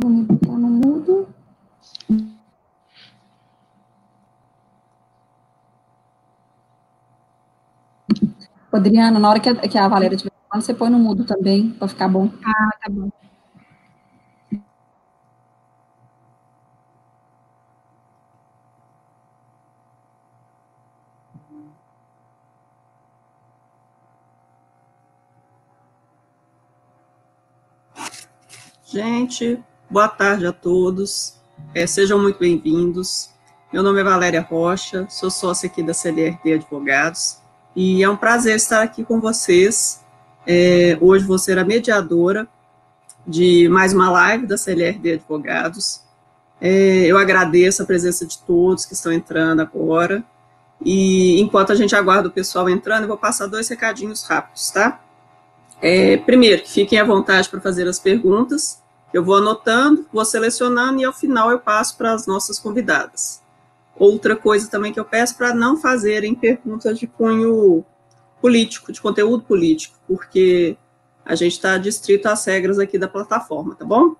Vou me botar no mudo. Adriana, na hora que a, que a Valéria estiver falando, você põe no mudo também, para ficar bom. Ah, tá bom. Gente, boa tarde a todos. É, sejam muito bem-vindos. Meu nome é Valéria Rocha, sou sócia aqui da CLRD Advogados e é um prazer estar aqui com vocês. É, hoje vou ser a mediadora de mais uma live da CLRD Advogados. É, eu agradeço a presença de todos que estão entrando agora. E enquanto a gente aguarda o pessoal entrando, eu vou passar dois recadinhos rápidos, tá? É, primeiro, fiquem à vontade para fazer as perguntas. Eu vou anotando, vou selecionando e ao final eu passo para as nossas convidadas. Outra coisa também que eu peço para não fazerem perguntas de cunho político, de conteúdo político, porque a gente está distrito às regras aqui da plataforma, tá bom?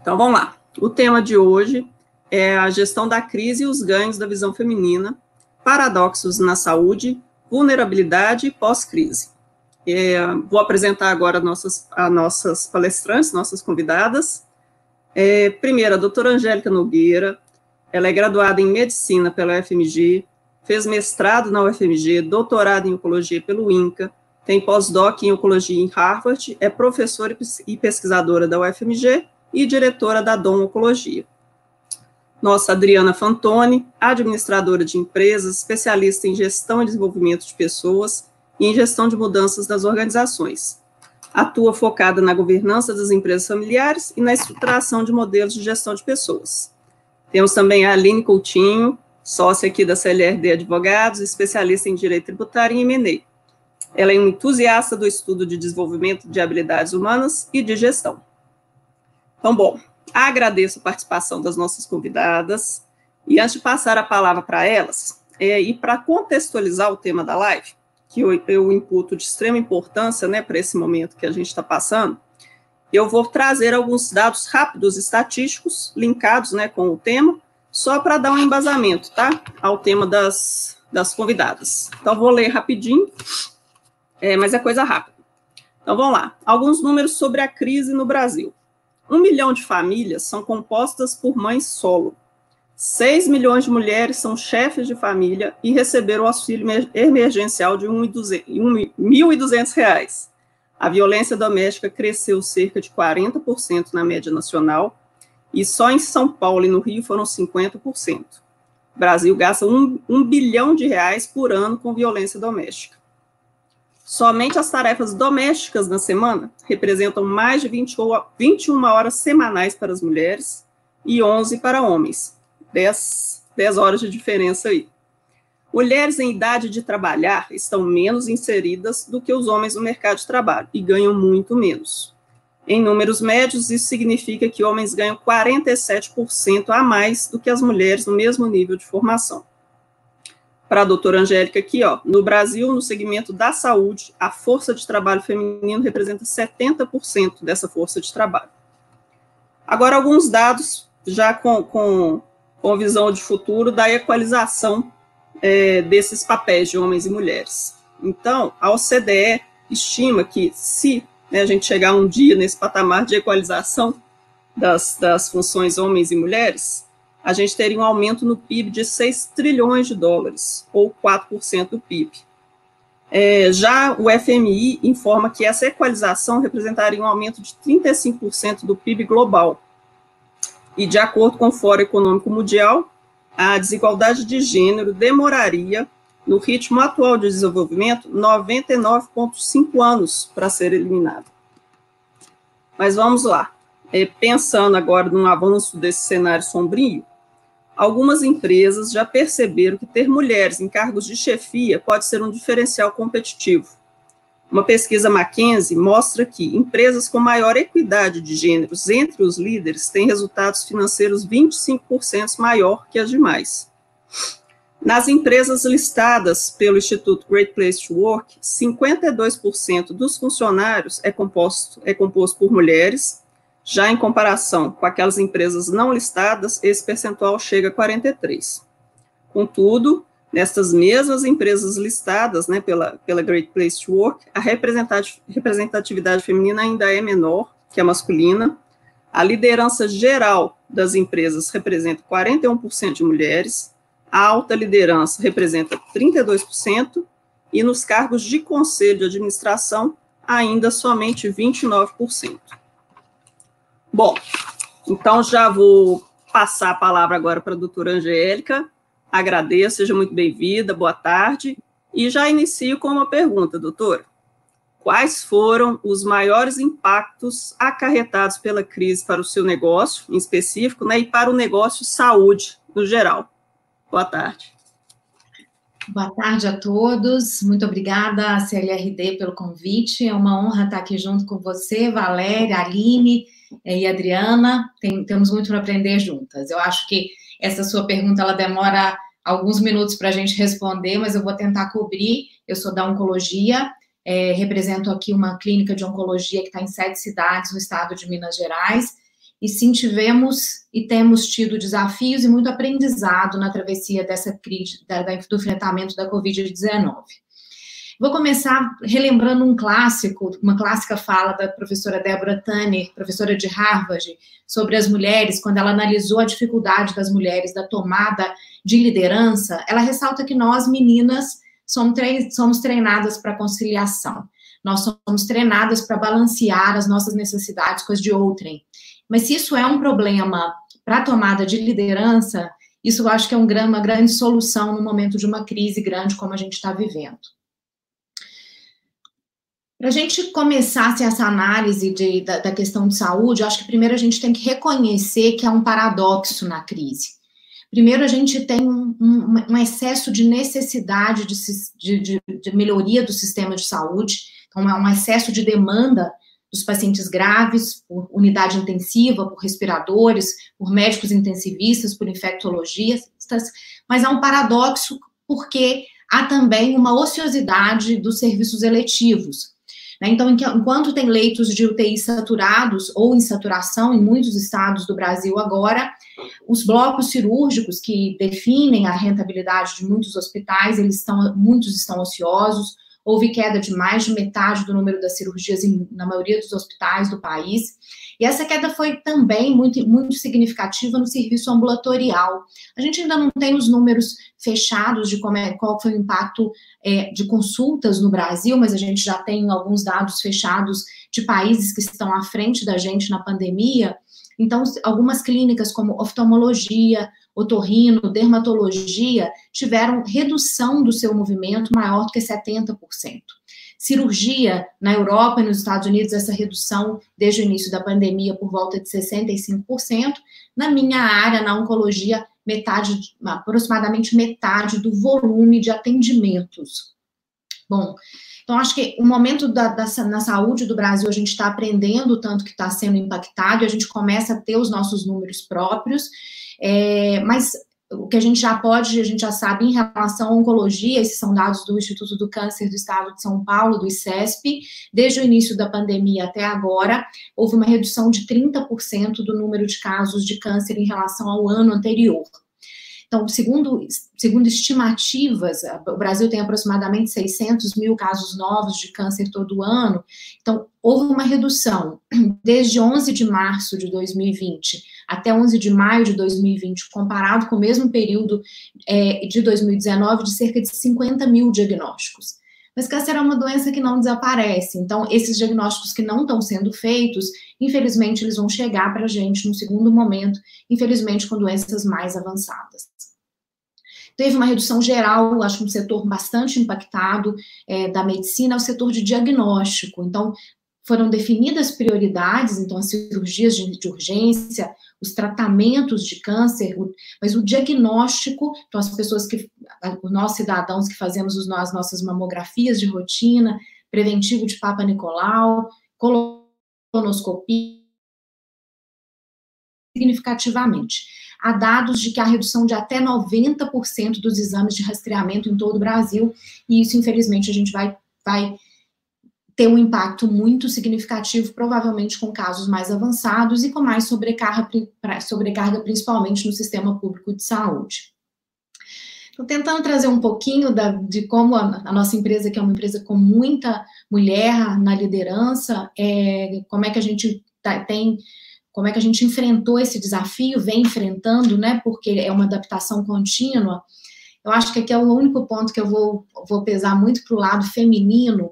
Então vamos lá. O tema de hoje é a gestão da crise e os ganhos da visão feminina, paradoxos na saúde, vulnerabilidade e pós-crise. É, vou apresentar agora nossas, as nossas palestrantes, nossas convidadas. É, primeiro, a doutora Angélica Nogueira, ela é graduada em medicina pela UFMG, fez mestrado na UFMG, doutorado em oncologia pelo INCA, tem pós-doc em oncologia em Harvard, é professora e pesquisadora da UFMG e diretora da Dom Oncologia. Nossa Adriana Fantoni, administradora de empresas, especialista em gestão e desenvolvimento de pessoas, e em gestão de mudanças das organizações. Atua focada na governança das empresas familiares e na estruturação de modelos de gestão de pessoas. Temos também a Aline Coutinho, sócia aqui da CLRD Advogados, especialista em direito tributário e M&A. Ela é um entusiasta do estudo de desenvolvimento de habilidades humanas e de gestão. Então, bom, agradeço a participação das nossas convidadas. E antes de passar a palavra para elas, é, e para contextualizar o tema da live, que eu, eu imputo de extrema importância né, para esse momento que a gente está passando, eu vou trazer alguns dados rápidos estatísticos linkados né, com o tema, só para dar um embasamento, tá? Ao tema das, das convidadas. Então, vou ler rapidinho, é, mas é coisa rápida. Então, vamos lá. Alguns números sobre a crise no Brasil. Um milhão de famílias são compostas por mães solo. 6 milhões de mulheres são chefes de família e receberam auxílio emergencial de R$ 1.200. A violência doméstica cresceu cerca de 40% na média nacional, e só em São Paulo e no Rio foram 50%. O Brasil gasta um, um bilhão de reais por ano com violência doméstica. Somente as tarefas domésticas na semana representam mais de 20, 21 horas semanais para as mulheres e 11 para homens, 10, 10 horas de diferença aí. Mulheres em idade de trabalhar estão menos inseridas do que os homens no mercado de trabalho e ganham muito menos. Em números médios, isso significa que homens ganham 47% a mais do que as mulheres no mesmo nível de formação. Para a doutora Angélica aqui, ó, no Brasil, no segmento da saúde, a força de trabalho feminino representa 70% dessa força de trabalho. Agora, alguns dados já com, com com visão de futuro da equalização é, desses papéis de homens e mulheres. Então, a OCDE estima que se né, a gente chegar um dia nesse patamar de equalização das, das funções homens e mulheres, a gente teria um aumento no PIB de 6 trilhões de dólares, ou 4% do PIB. É, já o FMI informa que essa equalização representaria um aumento de 35% do PIB global, e, de acordo com o Fórum Econômico Mundial, a desigualdade de gênero demoraria, no ritmo atual de desenvolvimento, 99,5 anos para ser eliminada. Mas vamos lá. É, pensando agora num avanço desse cenário sombrio, algumas empresas já perceberam que ter mulheres em cargos de chefia pode ser um diferencial competitivo uma pesquisa McKinsey mostra que empresas com maior equidade de gêneros entre os líderes têm resultados financeiros 25% maior que as demais. Nas empresas listadas pelo Instituto Great Place to Work, 52% dos funcionários é composto, é composto por mulheres, Já em comparação com aquelas empresas não listadas, esse percentual chega a 43. Contudo, nestas mesmas empresas listadas né, pela, pela Great Place to Work, a representatividade feminina ainda é menor que a masculina. A liderança geral das empresas representa 41% de mulheres, a alta liderança representa 32%, e nos cargos de conselho de administração, ainda somente 29%. Bom, então já vou passar a palavra agora para a doutora Angélica. Agradeço, seja muito bem-vinda, boa tarde. E já inicio com uma pergunta, doutora. Quais foram os maiores impactos acarretados pela crise para o seu negócio, em específico, né, e para o negócio saúde, no geral? Boa tarde. Boa tarde a todos. Muito obrigada, CLRD, pelo convite. É uma honra estar aqui junto com você, Valéria, Aline é, e Adriana, tem, temos muito para aprender juntas. Eu acho que essa sua pergunta ela demora alguns minutos para a gente responder, mas eu vou tentar cobrir. Eu sou da oncologia, é, represento aqui uma clínica de oncologia que está em sete cidades no estado de Minas Gerais. E sim, tivemos e temos tido desafios e muito aprendizado na travessia dessa crise, da, do enfrentamento da Covid-19. Vou começar relembrando um clássico, uma clássica fala da professora Deborah Tanner, professora de Harvard, sobre as mulheres, quando ela analisou a dificuldade das mulheres da tomada de liderança, ela ressalta que nós, meninas, somos treinadas para conciliação. Nós somos treinadas para balancear as nossas necessidades com as de outrem. Mas se isso é um problema para a tomada de liderança, isso eu acho que é um, uma grande solução no momento de uma crise grande como a gente está vivendo. Para a gente começar essa análise de, da, da, questão de saúde, eu acho que primeiro a gente tem que reconhecer que há um paradoxo na crise. Primeiro, a gente tem um, um, um excesso de necessidade de, de, de, melhoria do sistema de saúde, então é um excesso de demanda dos pacientes graves, por unidade intensiva, por respiradores, por médicos intensivistas, por infectologistas, mas há um paradoxo porque há também uma ociosidade dos serviços eletivos. Né? Então, enquanto tem leitos de UTI saturados ou em saturação em muitos estados do Brasil agora, os blocos cirúrgicos que definem a rentabilidade de muitos hospitais, eles estão, muitos estão ociosos, houve queda de mais de metade do número das cirurgias em, na maioria dos hospitais do país. E essa queda foi também muito, muito significativa no serviço ambulatorial. A gente ainda não tem os números fechados de como é, qual foi o impacto é, de consultas no Brasil, mas a gente já tem alguns dados fechados de países que estão à frente da gente na pandemia. Então, algumas clínicas como oftalmologia, otorrino, dermatologia tiveram redução do seu movimento maior do que 70%. Cirurgia, na Europa e nos Estados Unidos, essa redução desde o início da pandemia por volta de 65%. Na minha área, na oncologia, metade, aproximadamente metade do volume de atendimentos. Bom, então acho que o momento da, da na saúde do Brasil a gente está aprendendo o tanto que está sendo impactado, e a gente começa a ter os nossos números próprios, é, mas o que a gente já pode, a gente já sabe em relação à oncologia, esses são dados do Instituto do Câncer do Estado de São Paulo, do ICESP, desde o início da pandemia até agora, houve uma redução de 30% do número de casos de câncer em relação ao ano anterior. Então, segundo, segundo estimativas, o Brasil tem aproximadamente 600 mil casos novos de câncer todo ano. Então, houve uma redução desde 11 de março de 2020 até 11 de maio de 2020, comparado com o mesmo período é, de 2019, de cerca de 50 mil diagnósticos. Mas câncer é uma doença que não desaparece. Então, esses diagnósticos que não estão sendo feitos, infelizmente, eles vão chegar para a gente no segundo momento, infelizmente, com doenças mais avançadas. Teve uma redução geral, acho que um setor bastante impactado é, da medicina, é o setor de diagnóstico. Então, foram definidas prioridades, então, as cirurgias de, de urgência, os tratamentos de câncer, mas o diagnóstico, então as pessoas que, nós cidadãos que fazemos as nossas mamografias de rotina, preventivo de Papa Nicolau, colonoscopia, significativamente. Há dados de que há redução de até 90% dos exames de rastreamento em todo o Brasil, e isso, infelizmente, a gente vai, vai ter um impacto muito significativo, provavelmente com casos mais avançados e com mais sobrecarga, sobrecarga principalmente no sistema público de saúde. Estou tentando trazer um pouquinho da, de como a, a, nossa empresa, que é uma empresa com muita mulher na liderança, é, como é que a gente tá, tem, como é que a gente enfrentou esse desafio, vem enfrentando, né? Porque é uma adaptação contínua. Eu acho que aqui é o único ponto que eu vou, vou pesar muito para o lado feminino,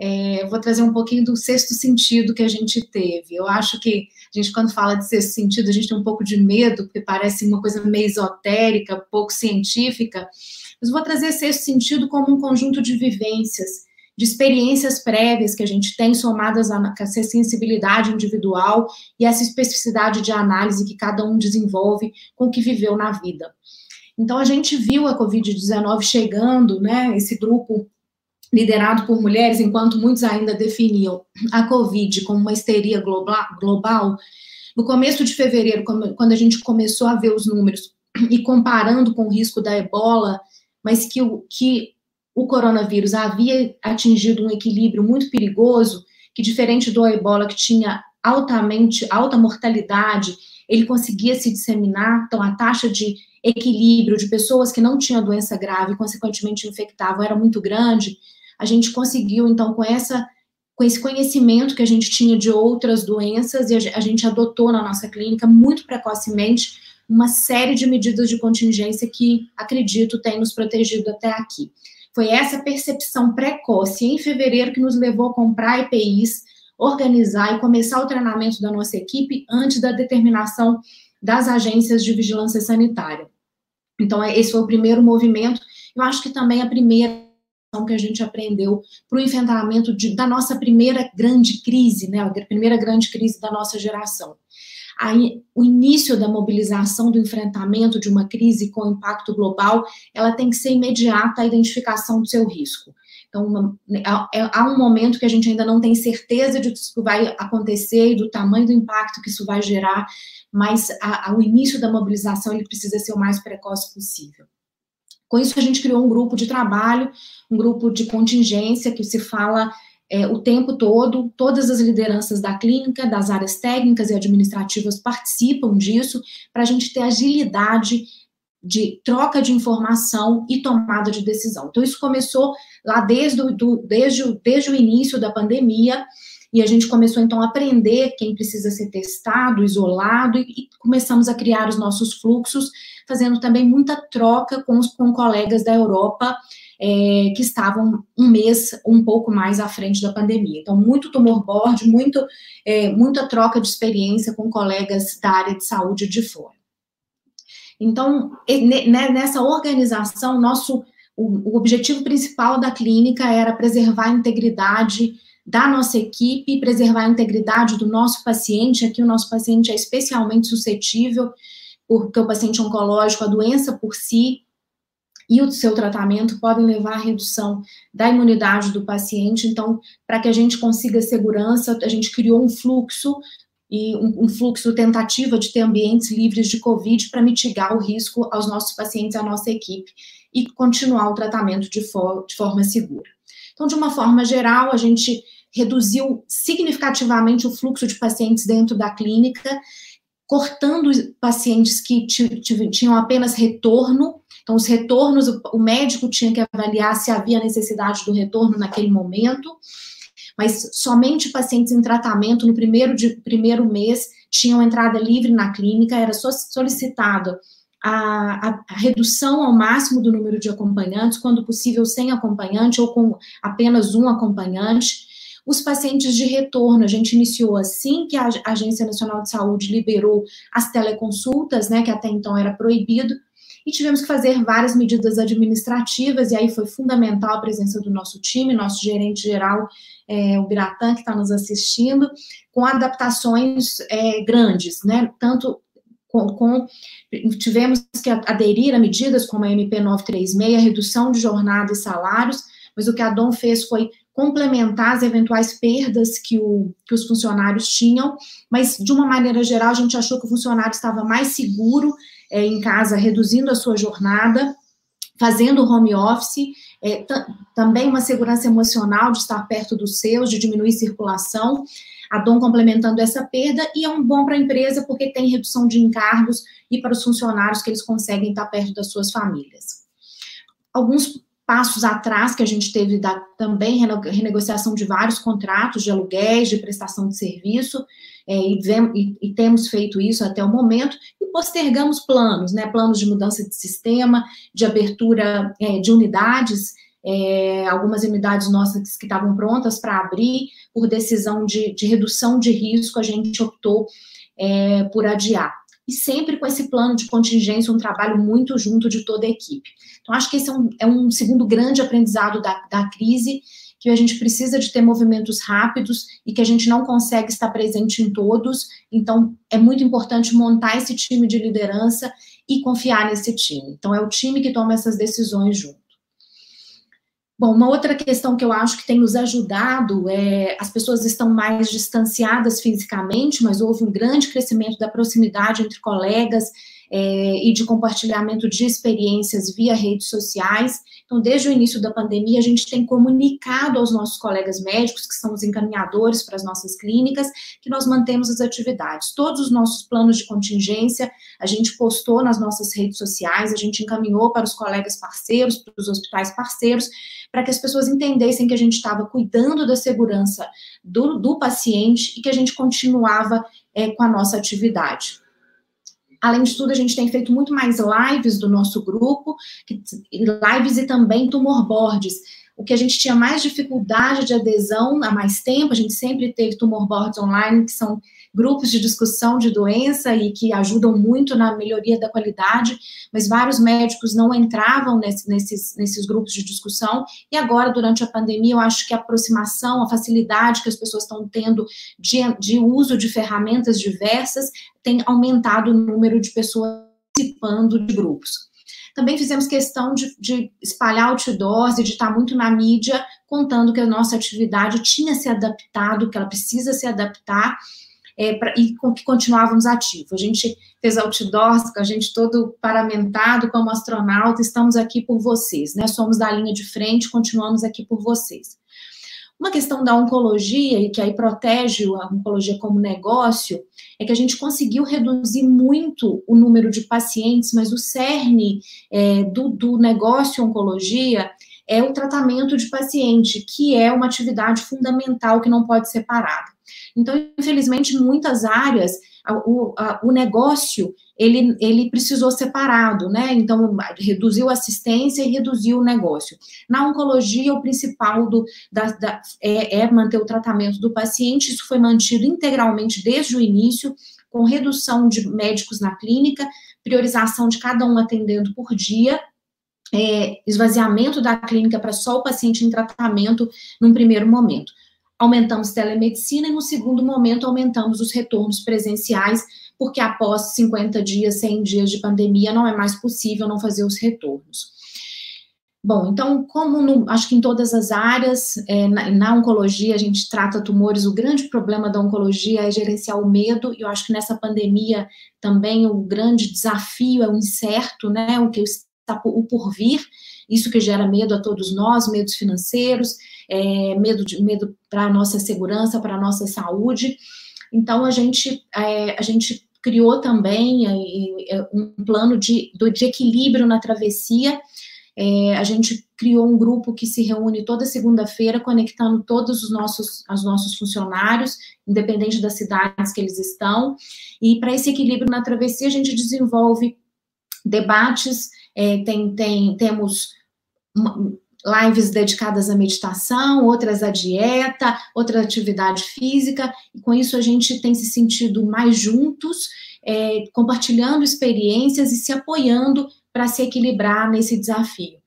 é, vou trazer um pouquinho do sexto sentido que a gente teve. Eu acho que a gente, quando fala de sexto sentido, a gente tem um pouco de medo, porque parece uma coisa meio esotérica, pouco científica. Mas vou trazer sexto sentido como um conjunto de vivências, de experiências prévias que a gente tem, somadas a essa sensibilidade individual e essa especificidade de análise que cada um desenvolve com o que viveu na vida. Então, a gente viu a Covid-19 chegando, né, esse grupo liderado por mulheres, enquanto muitos ainda definiam a Covid como uma histeria global, no começo de fevereiro, quando a gente começou a ver os números e comparando com o risco da ebola, mas que o, que o coronavírus havia atingido um equilíbrio muito perigoso, que diferente do ebola, que tinha altamente alta mortalidade, ele conseguia se disseminar, então a taxa de equilíbrio de pessoas que não tinham doença grave e consequentemente infectavam era muito grande, a gente conseguiu, então, com essa com esse conhecimento que a gente tinha de outras doenças, e a gente adotou na nossa clínica muito precocemente uma série de medidas de contingência que, acredito, tem nos protegido até aqui. Foi essa percepção precoce em fevereiro que nos levou a comprar EPIs, organizar e começar o treinamento da nossa equipe antes da determinação das agências de vigilância sanitária. Então, esse foi o primeiro movimento. Eu acho que também a primeira que a gente aprendeu para o enfrentamento de, da nossa primeira grande crise, né, a primeira grande crise da nossa geração. Aí, o início da mobilização do enfrentamento de uma crise com impacto global, ela tem que ser imediata a identificação do seu risco. Então, uma, é, é, há um momento que a gente ainda não tem certeza de que isso vai acontecer e do tamanho do impacto que isso vai gerar, mas a, a, o início da mobilização ele precisa ser o mais precoce possível. Com isso, a gente criou um grupo de trabalho, um grupo de contingência que se fala é, o tempo todo, todas as lideranças da clínica, das áreas técnicas e administrativas participam disso, para a gente ter agilidade de troca de informação e tomada de decisão. Então, isso começou lá desde o, do, desde, desde o início da pandemia, e a gente começou então a aprender quem precisa ser testado, isolado, e começamos a criar os nossos fluxos, fazendo também muita troca com os com colegas da Europa. É, que estavam um mês um pouco mais à frente da pandemia. Então, muito tumor board, muito, é, muita troca de experiência com colegas da área de saúde de fora. Então, né, nessa organização, nosso o, o objetivo principal da clínica era preservar a integridade da nossa equipe, preservar a integridade do nosso paciente. Aqui, o nosso paciente é especialmente suscetível, porque o paciente oncológico, a doença por si e o seu tratamento podem levar à redução da imunidade do paciente. Então, para que a gente consiga segurança, a gente criou um fluxo e um, um, fluxo tentativa de ter ambientes livres de Covid para mitigar o risco aos nossos pacientes, à nossa equipe, e continuar o tratamento de, for, de forma segura. Então, de uma forma geral, a gente reduziu significativamente o fluxo de pacientes dentro da clínica, cortando pacientes que tinham apenas retorno. Então, os retornos, o médico tinha que avaliar se havia necessidade do retorno naquele momento, mas somente pacientes em tratamento no primeiro, de, primeiro mês tinham entrada livre na clínica, era solicitado a, a, a, redução ao máximo do número de acompanhantes, quando possível sem acompanhante ou com apenas um acompanhante. Os pacientes de retorno, a gente iniciou assim que a Agência Nacional de Saúde liberou as teleconsultas, né, que até então era proibido, e tivemos que fazer várias medidas administrativas, e aí foi fundamental a presença do nosso time, nosso gerente geral, é, o Biratã, que está nos assistindo, com adaptações é, grandes, né, tanto com, com, tivemos que aderir a medidas como a MP 936, a redução de jornada e salários, mas o que a DOM fez foi complementar as eventuais perdas que, o, que os funcionários tinham, mas de uma maneira geral a gente achou que o funcionário estava mais seguro é, em casa, reduzindo a sua jornada, fazendo home office, é, também uma segurança emocional de estar perto dos seus, de diminuir circulação, a DOM complementando essa perda, e é um bom para a empresa porque tem redução de encargos e para os funcionários que eles conseguem estar perto das suas famílias. Alguns passos atrás que a gente teve da, também renegociação de vários contratos de aluguéis, de prestação de serviço, é, e, e, e, temos feito isso até o momento, e postergamos planos, né, planos de mudança de sistema, de abertura é, de unidades, é, algumas unidades nossas que estavam prontas para abrir, por decisão de, de, redução de risco, a gente optou é, por adiar. E sempre com esse plano de contingência, um trabalho muito junto de toda a equipe. Então, acho que esse é um, é um segundo grande aprendizado da, da crise, que a gente precisa de ter movimentos rápidos e que a gente não consegue estar presente em todos. Então, é muito importante montar esse time de liderança e confiar nesse time. Então, é o time que toma essas decisões junto. Bom, uma outra questão que eu acho que tem nos ajudado é as pessoas estão mais distanciadas fisicamente, mas houve um grande crescimento da proximidade entre colegas é, e de compartilhamento de experiências via redes sociais. Então, desde o início da pandemia, a gente tem comunicado aos nossos colegas médicos, que são os encaminhadores para as nossas clínicas, que nós mantemos as atividades. Todos os nossos planos de contingência, a gente postou nas nossas redes sociais, a gente encaminhou para os colegas parceiros, para os hospitais parceiros, para que as pessoas entendessem que a gente estava cuidando da segurança do, do paciente e que a gente continuava é, com a nossa atividade. Além de tudo, a gente tem feito muito mais lives do nosso grupo, lives e também tumor boards. O que a gente tinha mais dificuldade de adesão há mais tempo, a gente sempre teve tumor boards online, que são grupos de discussão de doença e que ajudam muito na melhoria da qualidade, mas vários médicos não entravam nesse, nesses, nesses grupos de discussão, e agora, durante a pandemia, eu acho que a aproximação, a facilidade que as pessoas estão tendo de, de uso de ferramentas diversas tem aumentado o número de pessoas participando de grupos. Também fizemos questão de, de, espalhar outdoors e de estar muito na mídia, contando que a nossa atividade tinha se adaptado, que ela precisa se adaptar é, pra, e com que continuávamos ativos. A gente fez outdoors, com a gente todo paramentado como astronauta, estamos aqui por vocês, né? Somos da linha de frente, continuamos aqui por vocês. Uma questão da oncologia, e que aí protege a oncologia como negócio, é que a gente conseguiu reduzir muito o número de pacientes, mas o cerne é, do, do negócio oncologia é o tratamento de paciente, que é uma atividade fundamental que não pode ser parada. Então, infelizmente, muitas áreas, o, a, o negócio ele, ele precisou separado, né? Então, reduziu a assistência e reduziu o negócio. Na oncologia, o principal do, da, da, é, é manter o tratamento do paciente, isso foi mantido integralmente desde o início, com redução de médicos na clínica, priorização de cada um atendendo por dia, é, esvaziamento da clínica para só o paciente em tratamento num primeiro momento aumentamos telemedicina e no segundo momento aumentamos os retornos presenciais, porque após 50 dias, 100 dias de pandemia, não é mais possível não fazer os retornos. Bom, então, como no, acho que em todas as áreas, é, na, na, oncologia a gente trata tumores, o grande problema da oncologia é gerenciar o medo, e eu acho que nessa pandemia também o grande desafio é o incerto, né, o que está o por vir, isso que gera medo a todos nós, medos financeiros, é, medo, de, medo para a nossa segurança, para a nossa saúde. Então, a gente, é, a gente criou também é, é, um plano de, de equilíbrio na travessia. É, a gente criou um grupo que se reúne toda segunda-feira, conectando todos os nossos, os nossos funcionários, independente das cidades que eles estão. E para esse equilíbrio na travessia, a gente desenvolve debates, é, tem, tem, temos lives dedicadas à meditação, outras à dieta, outra atividade física, e com isso a gente tem se sentido mais juntos, é, compartilhando experiências e se apoiando para se equilibrar nesse desafio.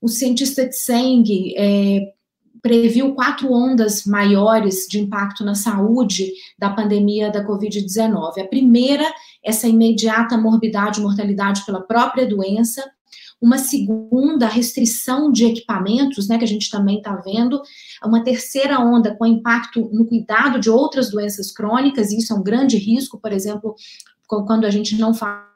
O cientista Tseng é, previu quatro ondas maiores de impacto na saúde da pandemia da Covid-19. A primeira, essa imediata morbidade e mortalidade pela própria doença, uma segunda restrição de equipamentos, né, que a gente também está vendo, uma terceira onda com impacto no cuidado de outras doenças crônicas, e isso é um grande risco, por exemplo, quando a gente não fala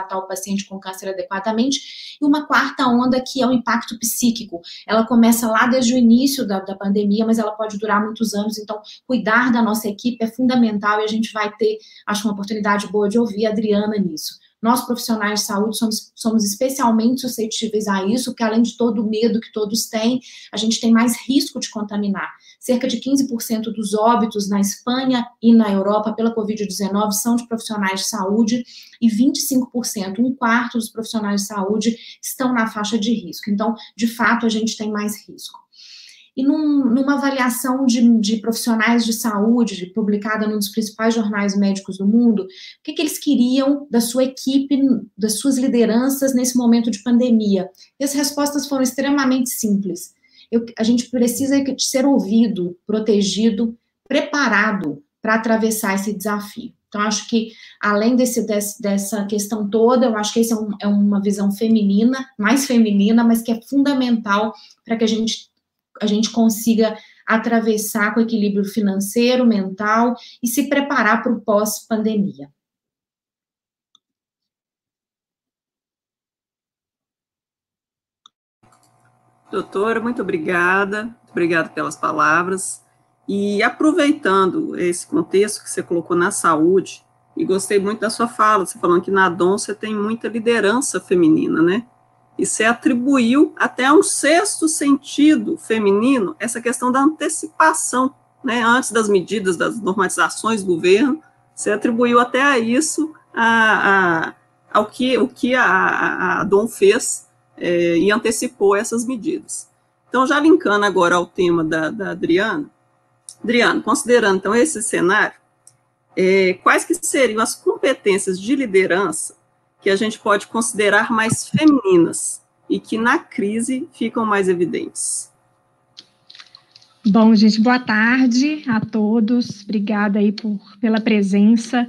tratar o paciente com câncer adequadamente, e uma quarta onda que é o impacto psíquico. Ela começa lá desde o início da, da pandemia, mas ela pode durar muitos anos, então cuidar da nossa equipe é fundamental e a gente vai ter, acho, uma oportunidade boa de ouvir a Adriana nisso. Nós, profissionais de saúde, somos, somos especialmente suscetíveis a isso, porque além de todo o medo que todos têm, a gente tem mais risco de contaminar. Cerca de 15% dos óbitos na Espanha e na Europa pela Covid-19 são de profissionais de saúde e 25%, um quarto dos profissionais de saúde estão na faixa de risco. Então, de fato, a gente tem mais risco. E num, numa avaliação de, de, profissionais de saúde, publicada num dos principais jornais médicos do mundo, o que, que, eles queriam da sua equipe, das suas lideranças nesse momento de pandemia? E as respostas foram extremamente simples. Eu, a gente precisa ser ouvido, protegido, preparado para atravessar esse desafio. Então, acho que, além desse, desse, dessa questão toda, eu acho que essa é, um, é uma visão feminina, mais feminina, mas que é fundamental para que a gente a gente consiga atravessar com equilíbrio financeiro, mental e se preparar para o pós-pandemia. Doutora, muito obrigada, muito obrigada pelas palavras. E aproveitando esse contexto que você colocou na saúde, e gostei muito da sua fala, você falando que na DON você tem muita liderança feminina, né? e se atribuiu até um sexto sentido feminino essa questão da antecipação, né, antes das medidas, das normatizações do governo, se atribuiu até a isso, a, a, ao que, o que a, a Dom fez é, e antecipou essas medidas. Então, já linkando agora ao tema da, da Adriana, Adriana, considerando então esse cenário, é, quais que seriam as competências de liderança que a gente pode considerar mais femininas e que na crise ficam mais evidentes. Bom, gente, boa tarde a todos. Obrigada aí por, pela presença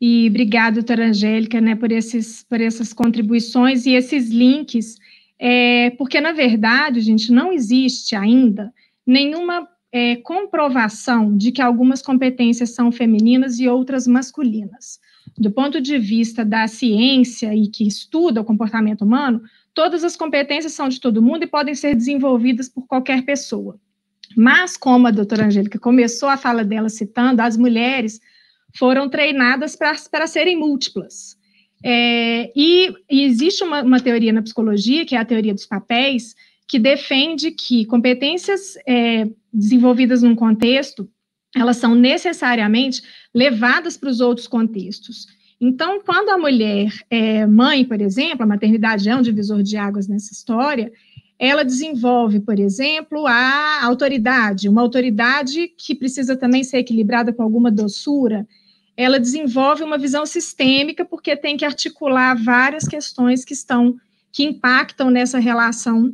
e obrigada, doutora Angélica, né, por, esses, por essas contribuições e esses links, é, porque, na verdade, gente, não existe ainda nenhuma é, comprovação de que algumas competências são femininas e outras masculinas do ponto de vista da ciência e que estuda o comportamento humano, todas as competências são de todo mundo e podem ser desenvolvidas por qualquer pessoa. Mas, como a doutora Angélica começou a fala dela citando, as mulheres foram treinadas para serem múltiplas. É, e, e, existe uma, uma, teoria na psicologia, que é a teoria dos papéis, que defende que competências é, desenvolvidas num contexto elas são necessariamente levadas para os outros contextos. Então, quando a mulher é mãe, por exemplo, a maternidade é um divisor de águas nessa história, ela desenvolve, por exemplo, a autoridade, uma autoridade que precisa também ser equilibrada com alguma doçura. Ela desenvolve uma visão sistêmica, porque tem que articular várias questões que estão, que impactam nessa relação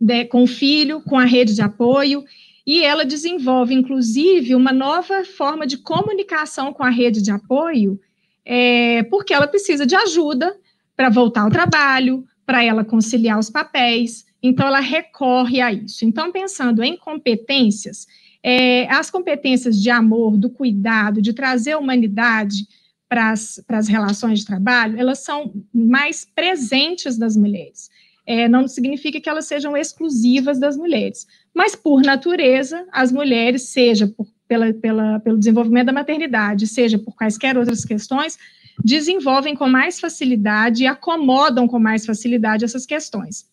de, com o filho, com a rede de apoio, e ela desenvolve, inclusive, uma nova forma de comunicação com a rede de apoio, é, porque ela precisa de ajuda para voltar ao trabalho, para ela conciliar os papéis, então ela recorre a isso. Então, pensando em competências, é, as competências de amor, do cuidado, de trazer a humanidade para as relações de trabalho, elas são mais presentes das mulheres. É, não significa que elas sejam exclusivas das mulheres, mas, por natureza, as mulheres, seja por, pela, pela, pelo desenvolvimento da maternidade, seja por quaisquer outras questões, desenvolvem com mais facilidade e acomodam com mais facilidade essas questões.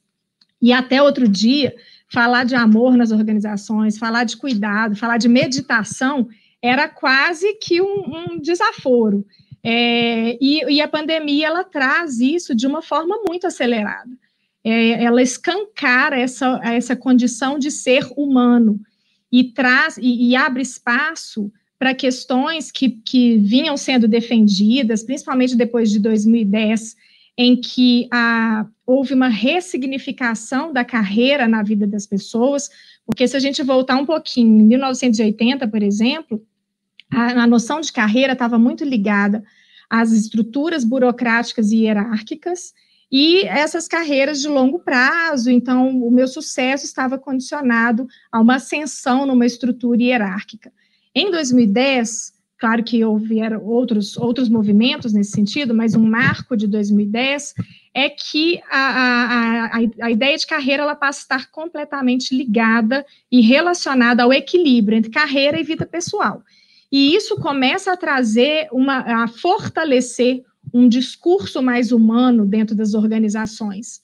E até outro dia, falar de amor nas organizações, falar de cuidado, falar de meditação, era quase que um, um desaforo. É, e, e, a pandemia ela traz isso de uma forma muito acelerada é, ela escancara essa, essa condição de ser humano e traz e, e abre espaço para questões que, que vinham sendo defendidas, principalmente depois de 2010, em que a, houve uma ressignificação da carreira na vida das pessoas, porque se a gente voltar um pouquinho, em 1980, por exemplo, a, a noção de carreira estava muito ligada às estruturas burocráticas e hierárquicas, e essas carreiras de longo prazo, então o meu sucesso estava condicionado a uma ascensão numa estrutura hierárquica. Em 2010, claro que houveram outros, outros movimentos nesse sentido, mas um marco de 2010 é que a, a, a, ideia de carreira ela passa a estar completamente ligada e relacionada ao equilíbrio entre carreira e vida pessoal. E isso começa a trazer uma, a fortalecer um discurso mais humano dentro das organizações.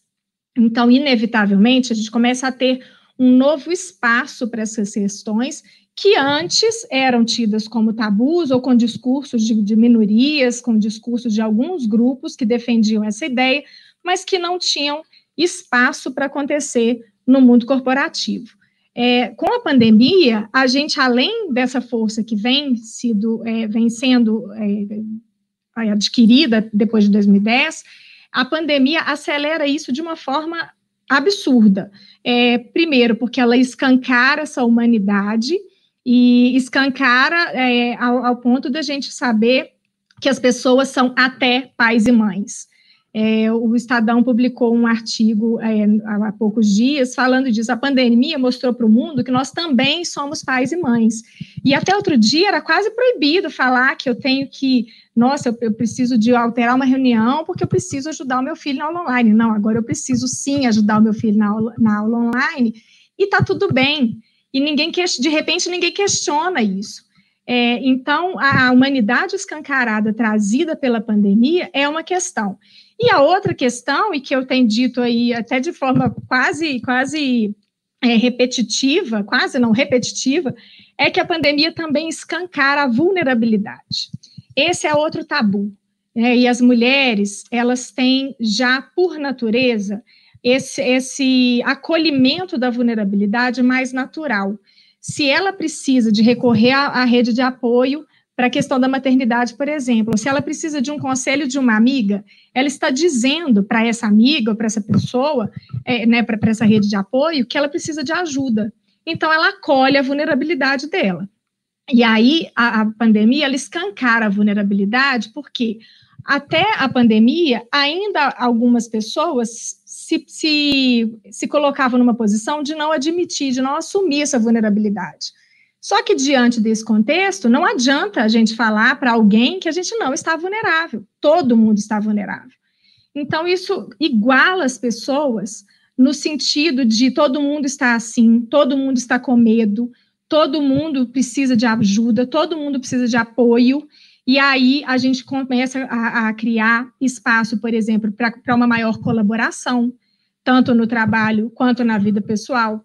Então, inevitavelmente, a gente começa a ter um novo espaço para essas questões que antes eram tidas como tabus ou com discursos de, de, minorias, com discursos de alguns grupos que defendiam essa ideia, mas que não tinham espaço para acontecer no mundo corporativo. É, com a pandemia, a gente, além dessa força que vem, sido, é, vem sendo é, adquirida depois de 2010, a pandemia acelera isso de uma forma absurda. É, primeiro, porque ela escancara essa humanidade e escancara é, ao, ao, ponto da gente saber que as pessoas são até pais e mães. É, o Estadão publicou um artigo é, há poucos dias falando disso. A pandemia mostrou para o mundo que nós também somos pais e mães. E até outro dia era quase proibido falar que eu tenho que, nossa, eu, eu preciso de alterar uma reunião porque eu preciso ajudar o meu filho na aula online. Não, agora eu preciso sim ajudar o meu filho na aula, na aula online e está tudo bem. E ninguém, de repente, ninguém questiona isso. É, então, a, a humanidade escancarada trazida pela pandemia é uma questão. E a outra questão, e que eu tenho dito aí até de forma quase, quase é, repetitiva, quase não repetitiva, é que a pandemia também escancara a vulnerabilidade. Esse é outro tabu. Né? E as mulheres, elas têm já, por natureza, esse, esse acolhimento da vulnerabilidade mais natural. Se ela precisa de recorrer à, à rede de apoio, para a questão da maternidade, por exemplo. Se ela precisa de um conselho de uma amiga, ela está dizendo para essa amiga, para essa pessoa, é, né, para essa rede de apoio, que ela precisa de ajuda. Então, ela acolhe a vulnerabilidade dela. E aí, a, a pandemia, ela escancara a vulnerabilidade, porque até a pandemia, ainda algumas pessoas se, se, se colocavam numa posição de não admitir, de não assumir essa vulnerabilidade. Só que, diante desse contexto, não adianta a gente falar para alguém que a gente não está vulnerável. Todo mundo está vulnerável. Então, isso iguala as pessoas no sentido de todo mundo está assim, todo mundo está com medo, todo mundo precisa de ajuda, todo mundo precisa de apoio. E aí a gente começa a, a criar espaço, por exemplo, para uma maior colaboração, tanto no trabalho quanto na vida pessoal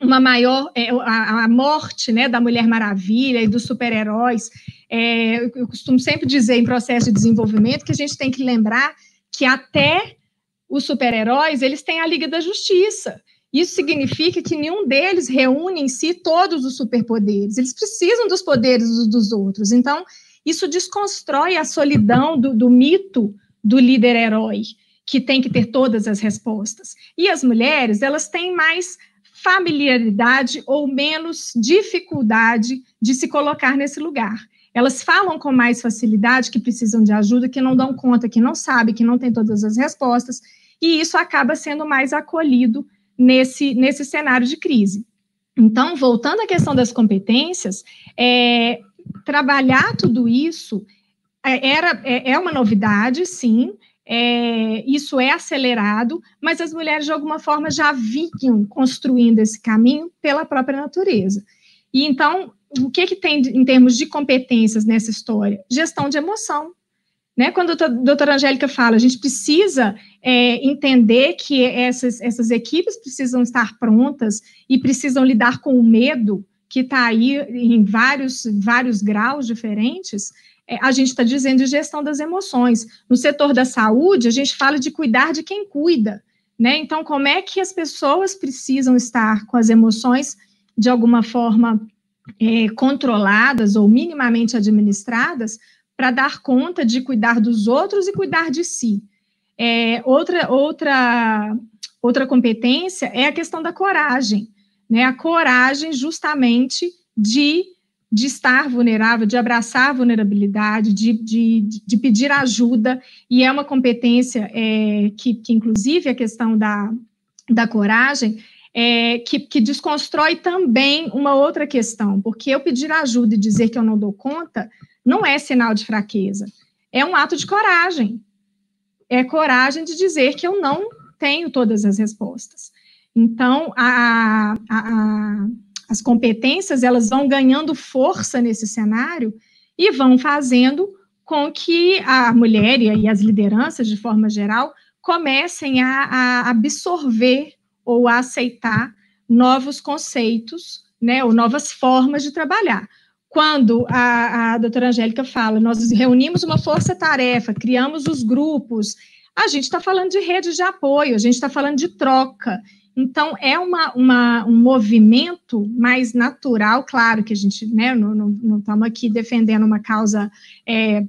uma maior é, a, a, morte né, da Mulher Maravilha e dos super-heróis. É, eu costumo sempre dizer em processo de desenvolvimento que a gente tem que lembrar que até os super-heróis eles têm a Liga da Justiça. Isso significa que nenhum deles reúne em si todos os superpoderes. Eles precisam dos poderes dos, dos outros. Então, isso desconstrói a solidão do, do mito do líder herói, que tem que ter todas as respostas. E as mulheres, elas têm mais familiaridade ou menos dificuldade de se colocar nesse lugar. Elas falam com mais facilidade que precisam de ajuda, que não dão conta, que não sabem, que não têm todas as respostas, e isso acaba sendo mais acolhido nesse, nesse cenário de crise. Então, voltando à questão das competências, é, trabalhar tudo isso é, era, é, é uma novidade, sim, é, isso é acelerado, mas as mulheres, de alguma forma, já vinham construindo esse caminho pela própria natureza. E então, o que, que tem em termos de competências nessa história? Gestão de emoção. Né? Quando a doutora Angélica fala, a gente precisa é, entender que essas, essas equipes precisam estar prontas e precisam lidar com o medo que está aí em vários, vários graus diferentes, é, a gente está dizendo de gestão das emoções. No setor da saúde, a gente fala de cuidar de quem cuida, né? Então, como é que as pessoas precisam estar com as emoções de alguma forma é, controladas ou minimamente administradas para dar conta de cuidar dos outros e cuidar de si? É, outra, outra, outra competência é a questão da coragem, né? A coragem justamente de de estar vulnerável, de abraçar a vulnerabilidade, de, de, de pedir ajuda, e é uma competência é, que, que, inclusive, a questão da, da coragem, é, que, que desconstrói também uma outra questão, porque eu pedir ajuda e dizer que eu não dou conta não é sinal de fraqueza, é um ato de coragem. É coragem de dizer que eu não tenho todas as respostas. Então, a, a, a, as competências elas vão ganhando força nesse cenário e vão fazendo com que a mulher e as lideranças, de forma geral, comecem a, a absorver ou a aceitar novos conceitos, né, ou novas formas de trabalhar. Quando a, a doutora Angélica fala, nós reunimos uma força-tarefa, criamos os grupos, a gente está falando de rede de apoio, a gente está falando de troca. Então, é uma, uma, um movimento mais natural, claro que a gente né, não estamos aqui defendendo uma causa é,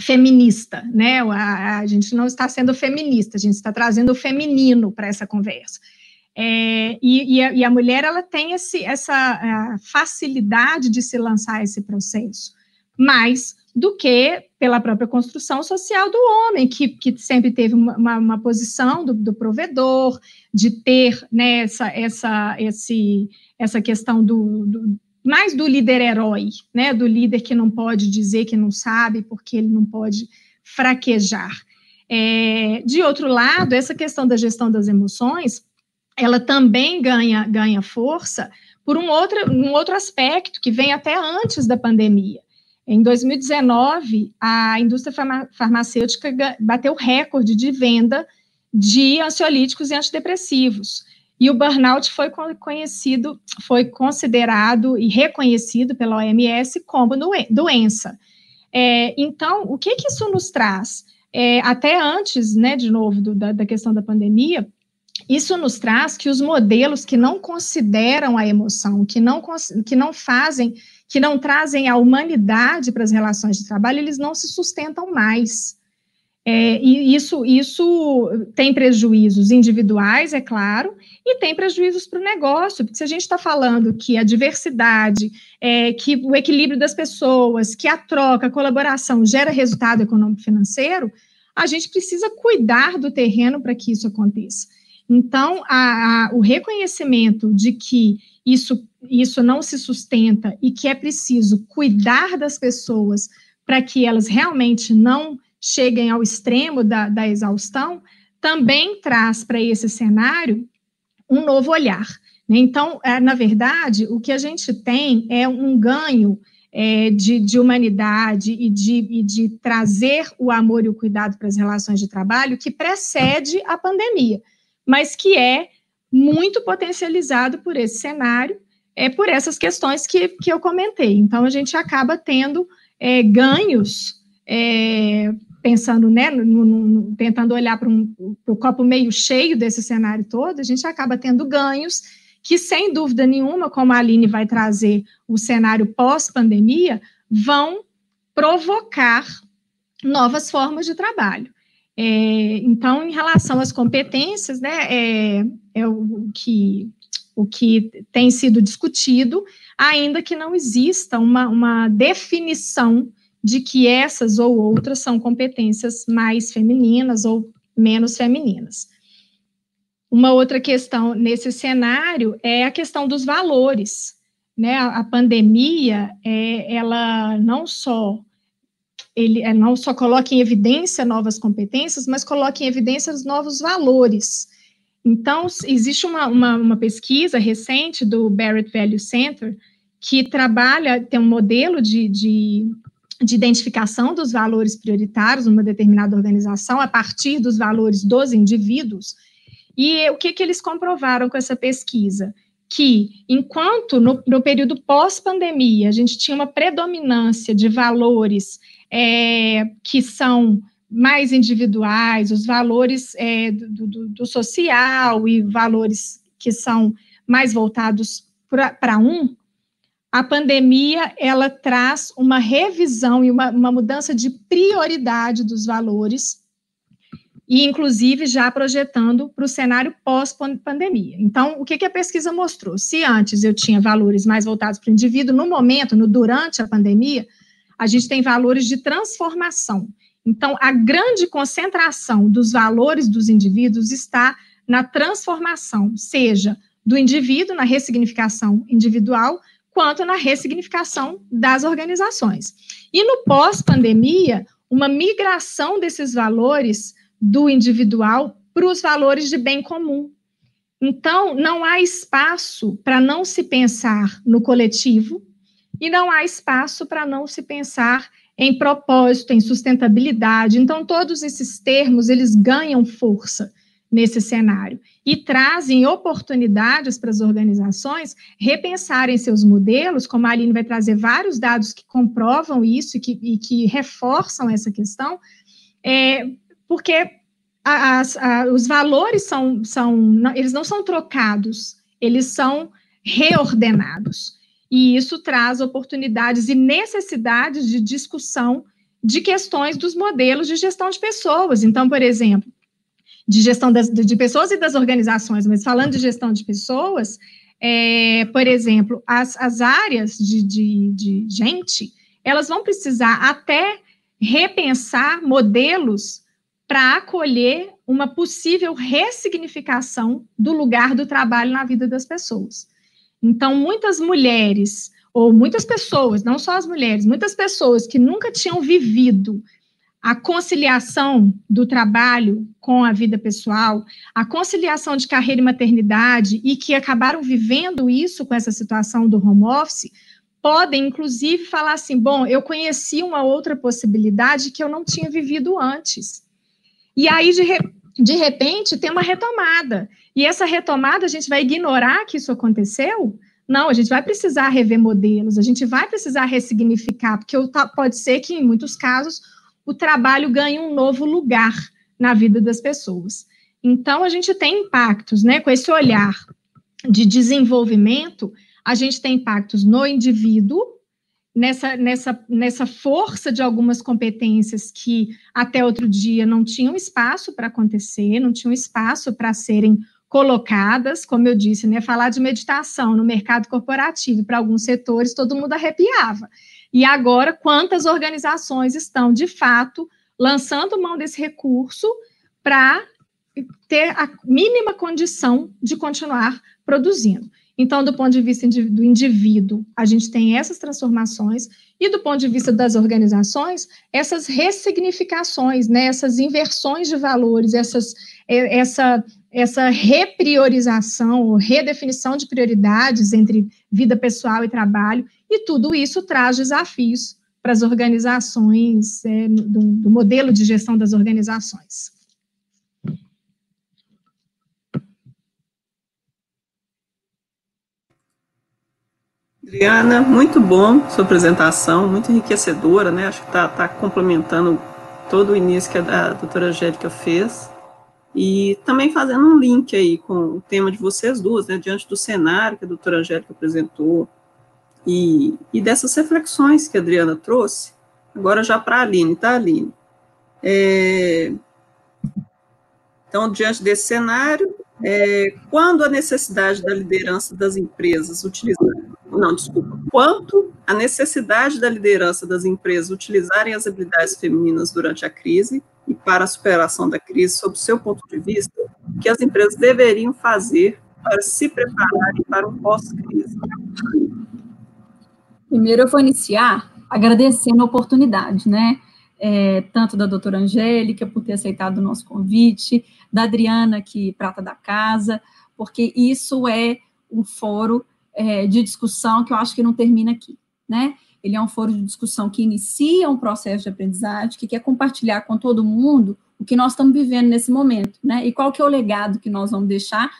feminista, né? A, a, gente não está sendo feminista, a gente está trazendo o feminino para essa conversa. É, e, e, a, e, a, mulher ela tem esse, essa facilidade de se lançar esse processo, mais do que pela própria construção social do homem, que, que sempre teve uma, uma, posição do, do, provedor, de ter né, essa, essa, esse, essa questão do, do mais do líder herói, né, do líder que não pode dizer que não sabe, porque ele não pode fraquejar. É, de outro lado, essa questão da gestão das emoções, ela também ganha, ganha força por um outro, um outro aspecto que vem até antes da pandemia. Em 2019, a indústria farmacêutica bateu recorde de venda de ansiolíticos e antidepressivos. E o burnout foi conhecido, foi considerado e reconhecido pela OMS como doença. É, então, o que, que isso nos traz? É, até antes, né, de novo, do, da, da questão da pandemia, isso nos traz que os modelos que não consideram a emoção, que não, que não fazem, que não trazem a humanidade para as relações de trabalho, eles não se sustentam mais. É, e isso, isso tem prejuízos individuais, é claro, e tem prejuízos para o negócio, porque se a gente está falando que a diversidade, é, que o equilíbrio das pessoas, que a troca, a colaboração gera resultado econômico-financeiro, a gente precisa cuidar do terreno para que isso aconteça. Então, a, a, o reconhecimento de que isso, isso não se sustenta e que é preciso cuidar das pessoas para que elas realmente não cheguem ao extremo da, da exaustão, também traz para esse cenário um novo olhar. Né? Então, é, na verdade, o que a gente tem é um ganho é, de, de, humanidade e de, e de trazer o amor e o cuidado para as relações de trabalho que precede a pandemia, mas que é muito potencializado por esse cenário, é por essas questões que, que eu comentei. Então, a gente acaba tendo é, ganhos é, pensando, né, no, no, tentando olhar para um, o copo meio cheio desse cenário todo, a gente acaba tendo ganhos que, sem dúvida nenhuma, como a Aline vai trazer o cenário pós-pandemia, vão provocar novas formas de trabalho. É, então, em relação às competências, né, é, é o, que, o que tem sido discutido, ainda que não exista uma, uma definição de que essas ou outras são competências mais femininas ou menos femininas. Uma outra questão nesse cenário é a questão dos valores. Né? A, a pandemia, é, ela não só ele é, não só coloca em evidência novas competências, mas coloca em evidência os novos valores. Então, existe uma, uma, uma pesquisa recente do Barrett Value Center que trabalha, tem um modelo de, de de identificação dos valores prioritários numa determinada organização a partir dos valores dos indivíduos. E o que, que eles comprovaram com essa pesquisa? Que, enquanto no, no período pós-pandemia a gente tinha uma predominância de valores é, que são mais individuais, os valores é, do, do, do social e valores que são mais voltados para um, a pandemia ela traz uma revisão e uma, uma mudança de prioridade dos valores e inclusive já projetando para o cenário pós-pandemia. Então, o que, que, a pesquisa mostrou? Se antes eu tinha valores mais voltados para o indivíduo, no momento, no durante a pandemia, a gente tem valores de transformação. Então, a grande concentração dos valores dos indivíduos está na transformação, seja do indivíduo, na ressignificação individual, quanto na ressignificação das organizações. E no pós-pandemia, uma migração desses valores do individual para os valores de bem comum. Então, não há espaço para não se pensar no coletivo e não há espaço para não se pensar em propósito, em sustentabilidade. Então, todos esses termos, eles ganham força nesse cenário e trazem oportunidades para as organizações repensarem seus modelos, como a Aline vai trazer vários dados que comprovam isso e que, e que reforçam essa questão, é, porque a, os valores são, são, eles não são trocados, eles são reordenados. E isso traz oportunidades e necessidades de discussão de questões dos modelos de gestão de pessoas. Então, por exemplo, de gestão das, de pessoas e das organizações, mas falando de gestão de pessoas, é, por exemplo, as, as áreas de, de, de gente, elas vão precisar até repensar modelos para acolher uma possível ressignificação do lugar do trabalho na vida das pessoas. Então, muitas mulheres, ou muitas pessoas, não só as mulheres, muitas pessoas que nunca tinham vivido a conciliação do trabalho com a vida pessoal, a conciliação de carreira e maternidade, e que acabaram vivendo isso com essa situação do home office, podem, inclusive, falar assim: bom, eu conheci uma outra possibilidade que eu não tinha vivido antes. E aí, de, re, de repente, tem uma retomada. E essa retomada, a gente vai ignorar que isso aconteceu? Não, a gente vai precisar rever modelos, a gente vai precisar ressignificar, porque pode ser que, em muitos casos, o trabalho ganha um novo lugar na vida das pessoas. Então, a gente tem impactos, né? Com esse olhar de desenvolvimento, a gente tem impactos no indivíduo, nessa, nessa, nessa força de algumas competências que até outro dia não tinham espaço para acontecer, não tinham espaço para serem colocadas, como eu disse, né? Falar de meditação no mercado corporativo para alguns setores, todo mundo arrepiava. E agora, quantas organizações estão, de fato, lançando mão desse recurso para ter a mínima condição de continuar produzindo. Então, do ponto de vista do indivíduo, a gente tem essas transformações, e do ponto de vista das organizações, essas ressignificações, né, essas inversões de valores, essas, é, essa, essa repriorização, ou redefinição de prioridades entre vida pessoal e trabalho, e tudo isso traz desafios para as organizações, é, do, do modelo de gestão das organizações. Adriana, muito bom sua apresentação, muito enriquecedora, né? Acho que está tá complementando todo o início que a, a doutora Angélica fez. E também fazendo um link aí com o tema de vocês duas, né? Diante do cenário que a doutora Angélica apresentou, e, e dessas reflexões que a Adriana trouxe, agora já para a Aline, tá, Aline? É, então, diante desse cenário, é, quando a necessidade da liderança das empresas utilizar, não, desculpa, quanto a necessidade da liderança das empresas utilizarem as habilidades femininas durante a crise e para a superação da crise, sob o seu ponto de vista, que as empresas deveriam fazer para se prepararem para um pós-crise? Primeiro, eu vou iniciar agradecendo a oportunidade, né? É, tanto da doutora Angélica por ter aceitado o nosso convite, da Adriana, que prata da casa, porque isso é um foro é, de discussão que eu acho que não termina aqui, né? Ele é um foro de discussão que inicia um processo de aprendizagem, que quer compartilhar com todo mundo o que nós estamos vivendo nesse momento, né? E qual que é o legado que nós vamos deixar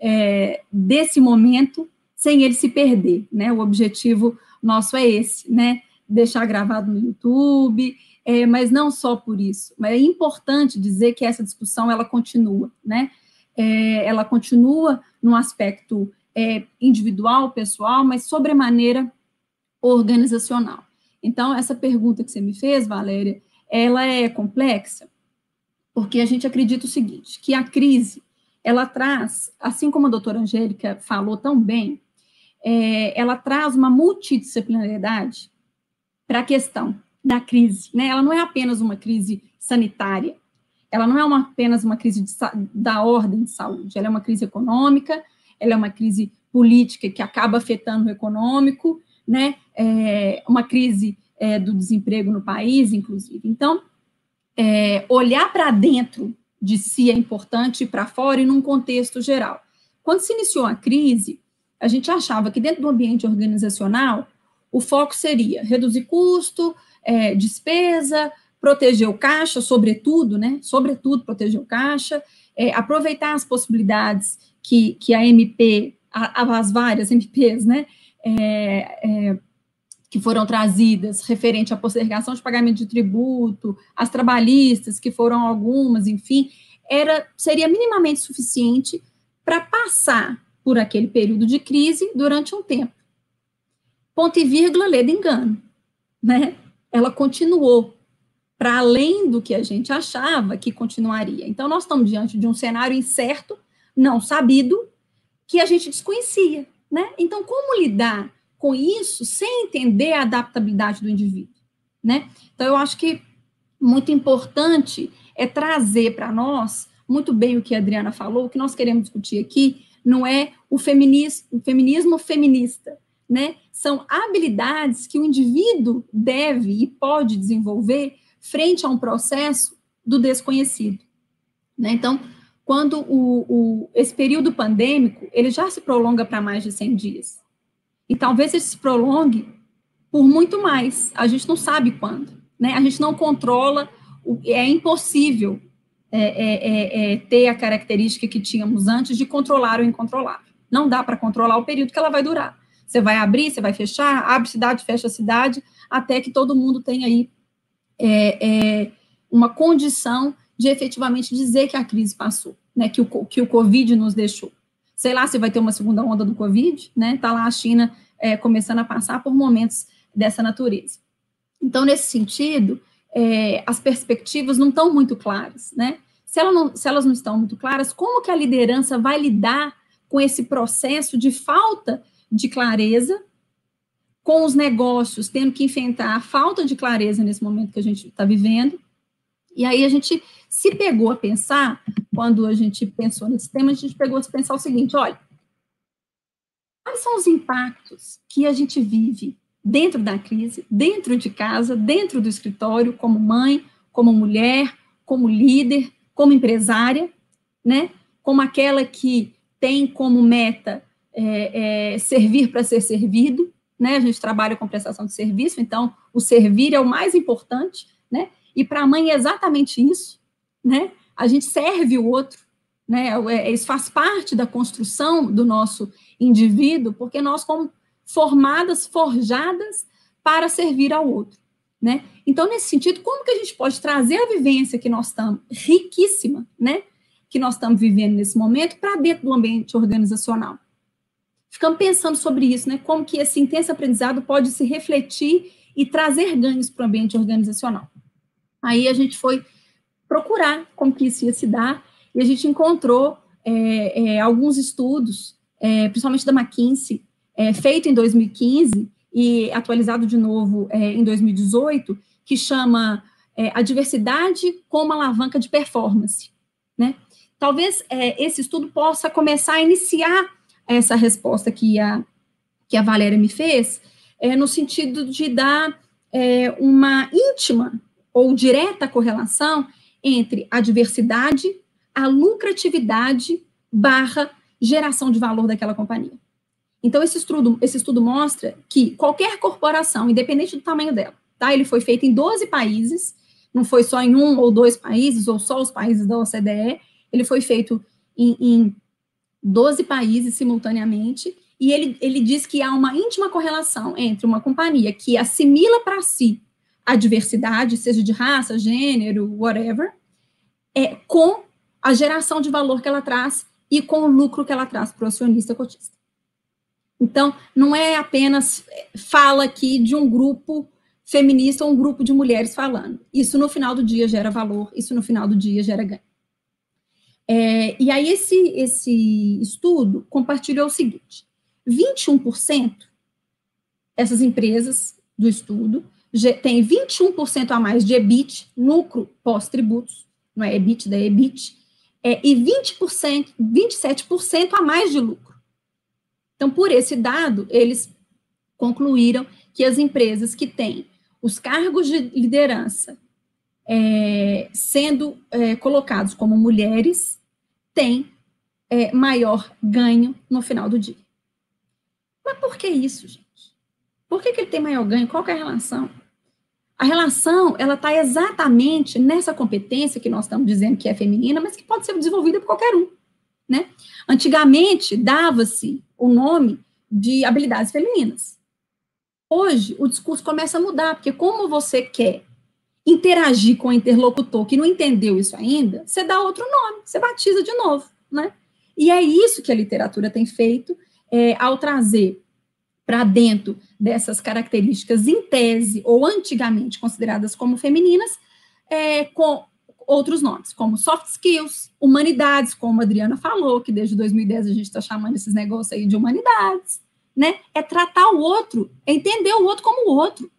é, desse momento sem ele se perder, né? O objetivo nosso é esse, né? Deixar gravado no YouTube, é, mas não só por isso. Mas é importante dizer que essa discussão ela continua, né? É, ela continua num aspecto é, individual, pessoal, mas sobremaneira organizacional. Então, essa pergunta que você me fez, Valéria, ela é complexa, porque a gente acredita o seguinte, que a crise, ela traz, assim como a doutora Angélica falou tão bem, é, ela traz uma multidisciplinaridade para a questão da crise. Né? Ela não é apenas uma crise sanitária, ela não é uma, apenas uma crise de, da ordem de saúde, ela é uma crise econômica, ela é uma crise política que acaba afetando o econômico, né, é, uma crise é, do desemprego no país, inclusive. Então, é, olhar para dentro de si é importante para fora e num contexto geral. Quando se iniciou a crise, a gente achava que dentro do ambiente organizacional o foco seria reduzir custo, é, despesa, proteger o caixa, sobretudo, né? Sobretudo proteger o caixa, é, aproveitar as possibilidades que, que a MP, a, as várias MPs, né? É, é, que foram trazidas referente à postergação de pagamento de tributo, as trabalhistas, que foram algumas, enfim, era seria minimamente suficiente para passar por aquele período de crise durante um tempo. Ponto e vírgula, lê de engano, né? Ela continuou para além do que a gente achava que continuaria. Então, nós estamos diante de um cenário incerto, não sabido, que a gente desconhecia, né? Então, como lidar com isso sem entender a adaptabilidade do indivíduo, né? Então, eu acho que muito importante é trazer para nós, muito bem o que a Adriana falou, o que nós queremos discutir aqui não é o feminismo, o feminismo feminista, né? São habilidades que o indivíduo deve e pode desenvolver frente a um processo do desconhecido, né? Então, quando o, o, esse período pandêmico, ele já se prolonga para mais de 100 dias, e talvez ele se prolongue por muito mais. A gente não sabe quando, né? A gente não controla, é impossível é, é, é, é, ter a característica que tínhamos antes de controlar o incontrolável. Não dá para controlar o período que ela vai durar. Você vai abrir, você vai fechar, abre cidade, fecha cidade, até que todo mundo tenha aí é, é, uma condição de efetivamente dizer que a crise passou, né? Que o, que o Covid nos deixou sei lá se vai ter uma segunda onda do Covid, né? Está lá a China é, começando a passar por momentos dessa natureza. Então, nesse sentido, é, as perspectivas não estão muito claras, né? Se, ela não, se elas não estão muito claras, como que a liderança vai lidar com esse processo de falta de clareza, com os negócios tendo que enfrentar a falta de clareza nesse momento que a gente está vivendo, e aí a gente se pegou a pensar, quando a gente pensou nesse tema, a gente pegou a pensar o seguinte: olha, quais são os impactos que a gente vive dentro da crise, dentro de casa, dentro do escritório, como mãe, como mulher, como líder, como empresária, né? Como aquela que tem como meta é, é, servir para ser servido, né? A gente trabalha com prestação de serviço, então o servir é o mais importante, né? E para a mãe é exatamente isso, né? A gente serve o outro, né? É, isso faz parte da construção do nosso indivíduo, porque nós somos formadas, forjadas para servir ao outro, né? Então, nesse sentido, como que a gente pode trazer a vivência que nós estamos, riquíssima, né? Que nós estamos vivendo nesse momento, para dentro do ambiente organizacional? Ficamos pensando sobre isso, né? Como que esse intenso aprendizado pode se refletir e trazer ganhos para o ambiente organizacional. Aí a gente foi procurar como que isso ia se dar, e a gente encontrou é, é, alguns estudos, é, principalmente da McKinsey, é, feito em 2015 e atualizado de novo é, em 2018, que chama é, a diversidade como alavanca de performance, né? Talvez esse estudo possa começar a iniciar essa resposta que a, que a Valéria me fez, no sentido de dar uma íntima ou direta correlação entre a diversidade, a lucratividade barra geração de valor daquela companhia. Então, esse estudo, esse estudo mostra que qualquer corporação, independente do tamanho dela, tá? Ele foi feito em 12 países, não foi só em um ou dois países, ou só os países da OCDE, ele foi feito em, em 12 países simultaneamente, e ele, ele diz que há uma íntima correlação entre uma companhia que assimila para si a diversidade, seja de raça, gênero, whatever, é, com a geração de valor que ela traz e com o lucro que ela traz para o acionista cotista. Então, não é apenas é, fala aqui de um grupo feminista ou um grupo de mulheres falando. Isso no final do dia gera valor, isso no final do dia gera ganho. É, e aí, esse, esse estudo compartilhou o seguinte: 21% essas empresas do estudo tem 21% a mais de EBIT, lucro pós-tributos, não é EBIT da é EBIT, é, e 20%, 27% a mais de lucro. Então, por esse dado, eles concluíram que as empresas que têm os cargos de liderança é, sendo é, colocados como mulheres têm é, maior ganho no final do dia. Mas por que isso, gente? Por que, que ele tem maior ganho? Qual é a relação? A relação, ela está exatamente nessa competência que nós estamos dizendo que é feminina, mas que pode ser desenvolvida por qualquer um, né? Antigamente, dava-se o nome de habilidades femininas. Hoje, o discurso começa a mudar, porque como você quer interagir com o interlocutor que não entendeu isso ainda, você dá outro nome, você batiza de novo, né? E é isso que a literatura tem feito é, ao trazer para dentro dessas características em tese ou antigamente consideradas como femininas, é, com outros nomes, como soft skills, humanidades, como a Adriana falou, que desde 2010 a gente está chamando esses negócios aí de humanidades, né? É tratar o outro, é entender o outro como o outro,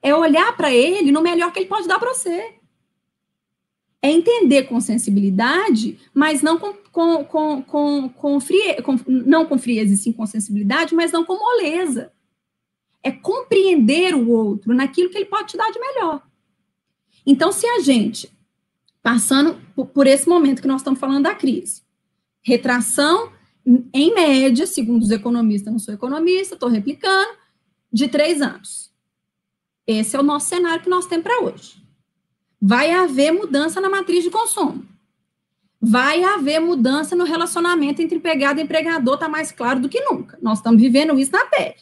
é olhar para ele no melhor que ele pode dar para você é entender com sensibilidade, mas não com, com, com, com, com, frie, com não com frieza, sim com sensibilidade, mas não com moleza. É compreender o outro naquilo que ele pode te dar de melhor. Então, se a gente, passando por esse momento que nós estamos falando da crise, retração, em média, segundo os economistas, não sou economista, estou replicando, de três anos. Esse é o nosso cenário que nós temos para hoje vai haver mudança na matriz de consumo. Vai haver mudança no relacionamento entre empregado e empregador, está mais claro do que nunca. Nós estamos vivendo isso na pele.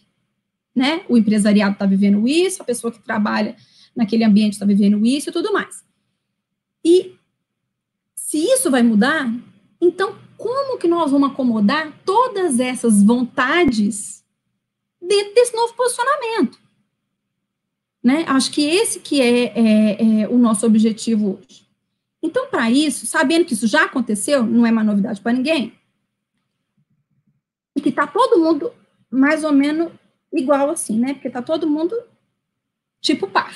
Né? O empresariado está vivendo isso, a pessoa que trabalha naquele ambiente está vivendo isso e tudo mais. E se isso vai mudar, então como que nós vamos acomodar todas essas vontades dentro desse novo posicionamento? Né? Acho que esse que é, é, é o nosso objetivo hoje. Então, para isso, sabendo que isso já aconteceu, não é uma novidade para ninguém, e que está todo mundo mais ou menos igual assim, né? Porque está todo mundo tipo par.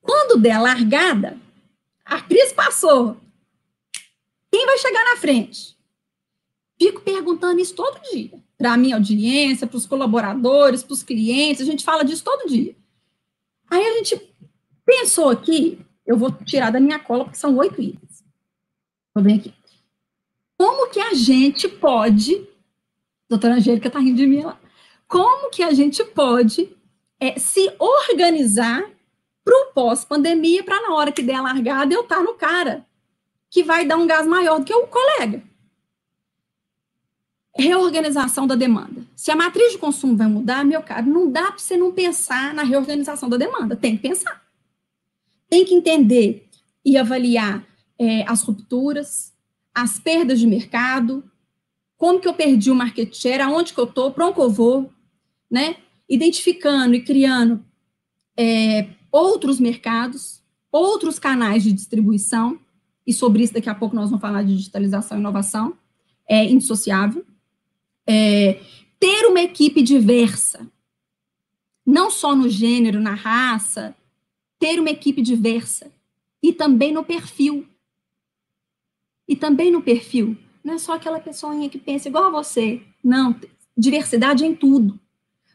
Quando der largada, a crise passou. Quem vai chegar na frente? Fico perguntando isso todo dia para a minha audiência, para os colaboradores, para os clientes, a gente fala disso todo dia. Aí a gente pensou aqui, eu vou tirar da minha cola, porque são oito itens. Vou ver aqui. Como que a gente pode, doutora Angélica está rindo de mim lá, como que a gente pode é, se organizar para o pós-pandemia, para na hora que der a largada eu estar tá no cara, que vai dar um gás maior do que o colega reorganização da demanda. Se a matriz de consumo vai mudar, meu caro, não dá para você não pensar na reorganização da demanda. Tem que pensar. Tem que entender e avaliar é, as rupturas, as perdas de mercado, como que eu perdi o market share, aonde que eu estou, para onde que eu vou, né? Identificando e criando é, outros mercados, outros canais de distribuição, e sobre isso daqui a pouco nós vamos falar de digitalização e inovação, é indissociável é, ter uma equipe diversa, não só no gênero, na raça, ter uma equipe diversa e também no perfil. E também no perfil. Não é só aquela pessoinha que pensa igual a você. Não, diversidade em tudo.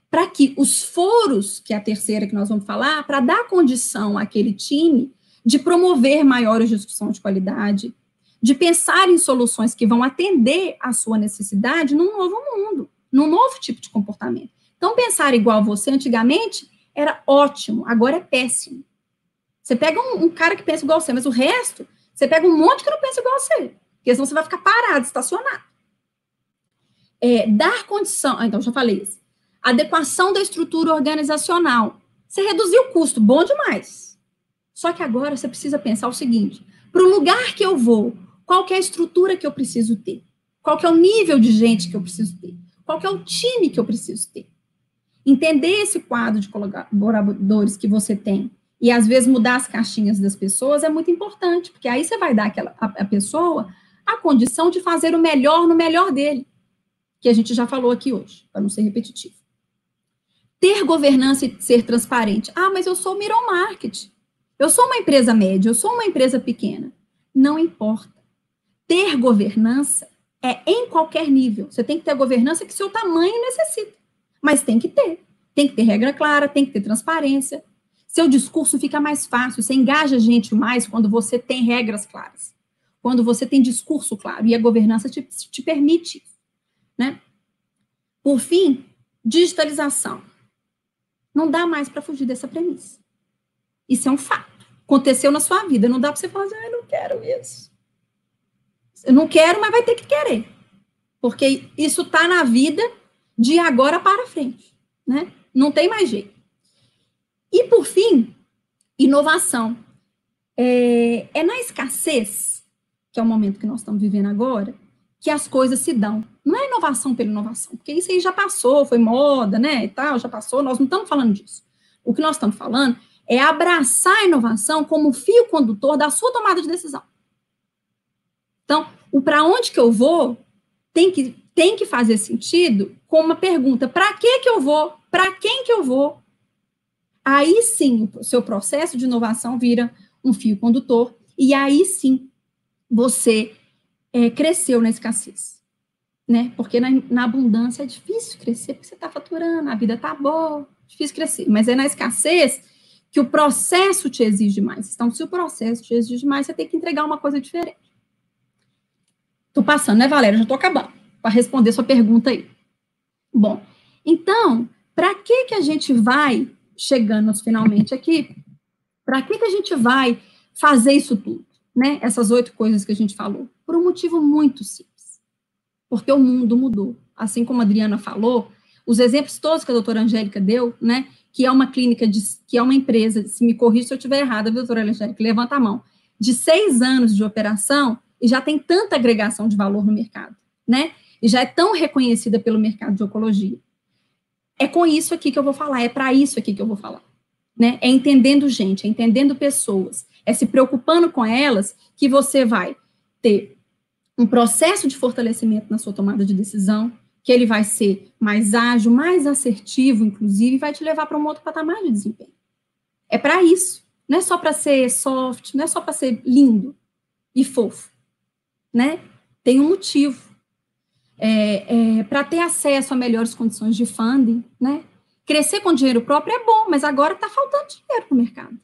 Para que os foros, que é a terceira que nós vamos falar, para dar condição àquele time de promover maiores discussões de qualidade, de pensar em soluções que vão atender à sua necessidade num novo mundo, num novo tipo de comportamento. Então, pensar igual você antigamente era ótimo, agora é péssimo. Você pega um, um cara que pensa igual você, mas o resto, você pega um monte que não pensa igual você, porque senão você vai ficar parado, estacionado. É, dar condição, ah, então já falei isso. Adequação da estrutura organizacional. Você reduziu o custo, bom demais. Só que agora você precisa pensar o seguinte: para o lugar que eu vou, qual é a estrutura que eu preciso ter? Qual é o nível de gente que eu preciso ter? Qual é o time que eu preciso ter? Entender esse quadro de colaboradores que você tem e às vezes mudar as caixinhas das pessoas é muito importante, porque aí você vai dar aquela, a, a pessoa a condição de fazer o melhor no melhor dele, que a gente já falou aqui hoje, para não ser repetitivo. Ter governança e ser transparente. Ah, mas eu sou middle market. Eu sou uma empresa média, eu sou uma empresa pequena. Não importa ter governança é em qualquer nível. Você tem que ter a governança que seu tamanho necessita. Mas tem que ter. Tem que ter regra clara, tem que ter transparência. Seu discurso fica mais fácil, você engaja a gente mais quando você tem regras claras. Quando você tem discurso claro. E a governança te, te permite. Né? Por fim, digitalização. Não dá mais para fugir dessa premissa. Isso é um fato. Aconteceu na sua vida. Não dá para você falar assim, ah, eu não quero isso. Eu não quero, mas vai ter que querer. Porque isso está na vida de agora para frente. Né? Não tem mais jeito. E, por fim, inovação. É, é na escassez, que é o momento que nós estamos vivendo agora, que as coisas se dão. Não é inovação pela inovação, porque isso aí já passou, foi moda, né, e tal, já passou, nós não estamos falando disso. O que nós estamos falando é abraçar a inovação como fio condutor da sua tomada de decisão. Então, o para onde que eu vou tem que, tem que fazer sentido com uma pergunta: para que que eu vou? Para quem que eu vou? Aí sim, o seu processo de inovação vira um fio condutor, e aí sim você é, cresceu na escassez. Né? Porque na, na abundância é difícil crescer, porque você está faturando, a vida está boa, difícil crescer. Mas é na escassez que o processo te exige mais. Então, se o processo te exige mais, você tem que entregar uma coisa diferente. Estou passando, né, Valéria? Já estou acabando para responder sua pergunta aí. Bom, então, para que que a gente vai chegando finalmente aqui? Para que que a gente vai fazer isso tudo, né? Essas oito coisas que a gente falou, por um motivo muito simples. Porque o mundo mudou. Assim como a Adriana falou, os exemplos todos que a doutora Angélica deu, né? que é uma clínica, de, que é uma empresa, se me corrija se eu estiver errada, doutora Alexandre, levanta a mão, de seis anos de operação e já tem tanta agregação de valor no mercado, né? E já é tão reconhecida pelo mercado de oncologia. É com isso aqui que eu vou falar, é para isso aqui que eu vou falar, né? É entendendo gente, é entendendo pessoas, é se preocupando com elas que você vai ter um processo de fortalecimento na sua tomada de decisão, que ele vai ser mais ágil, mais assertivo, inclusive, e vai te levar para um outro patamar de desempenho. É para isso. Não é só para ser soft, não é só para ser lindo e fofo, né? Tem um motivo. É, é, para ter acesso a melhores condições de funding, né? Crescer com dinheiro próprio é bom, mas agora está faltando dinheiro no mercado.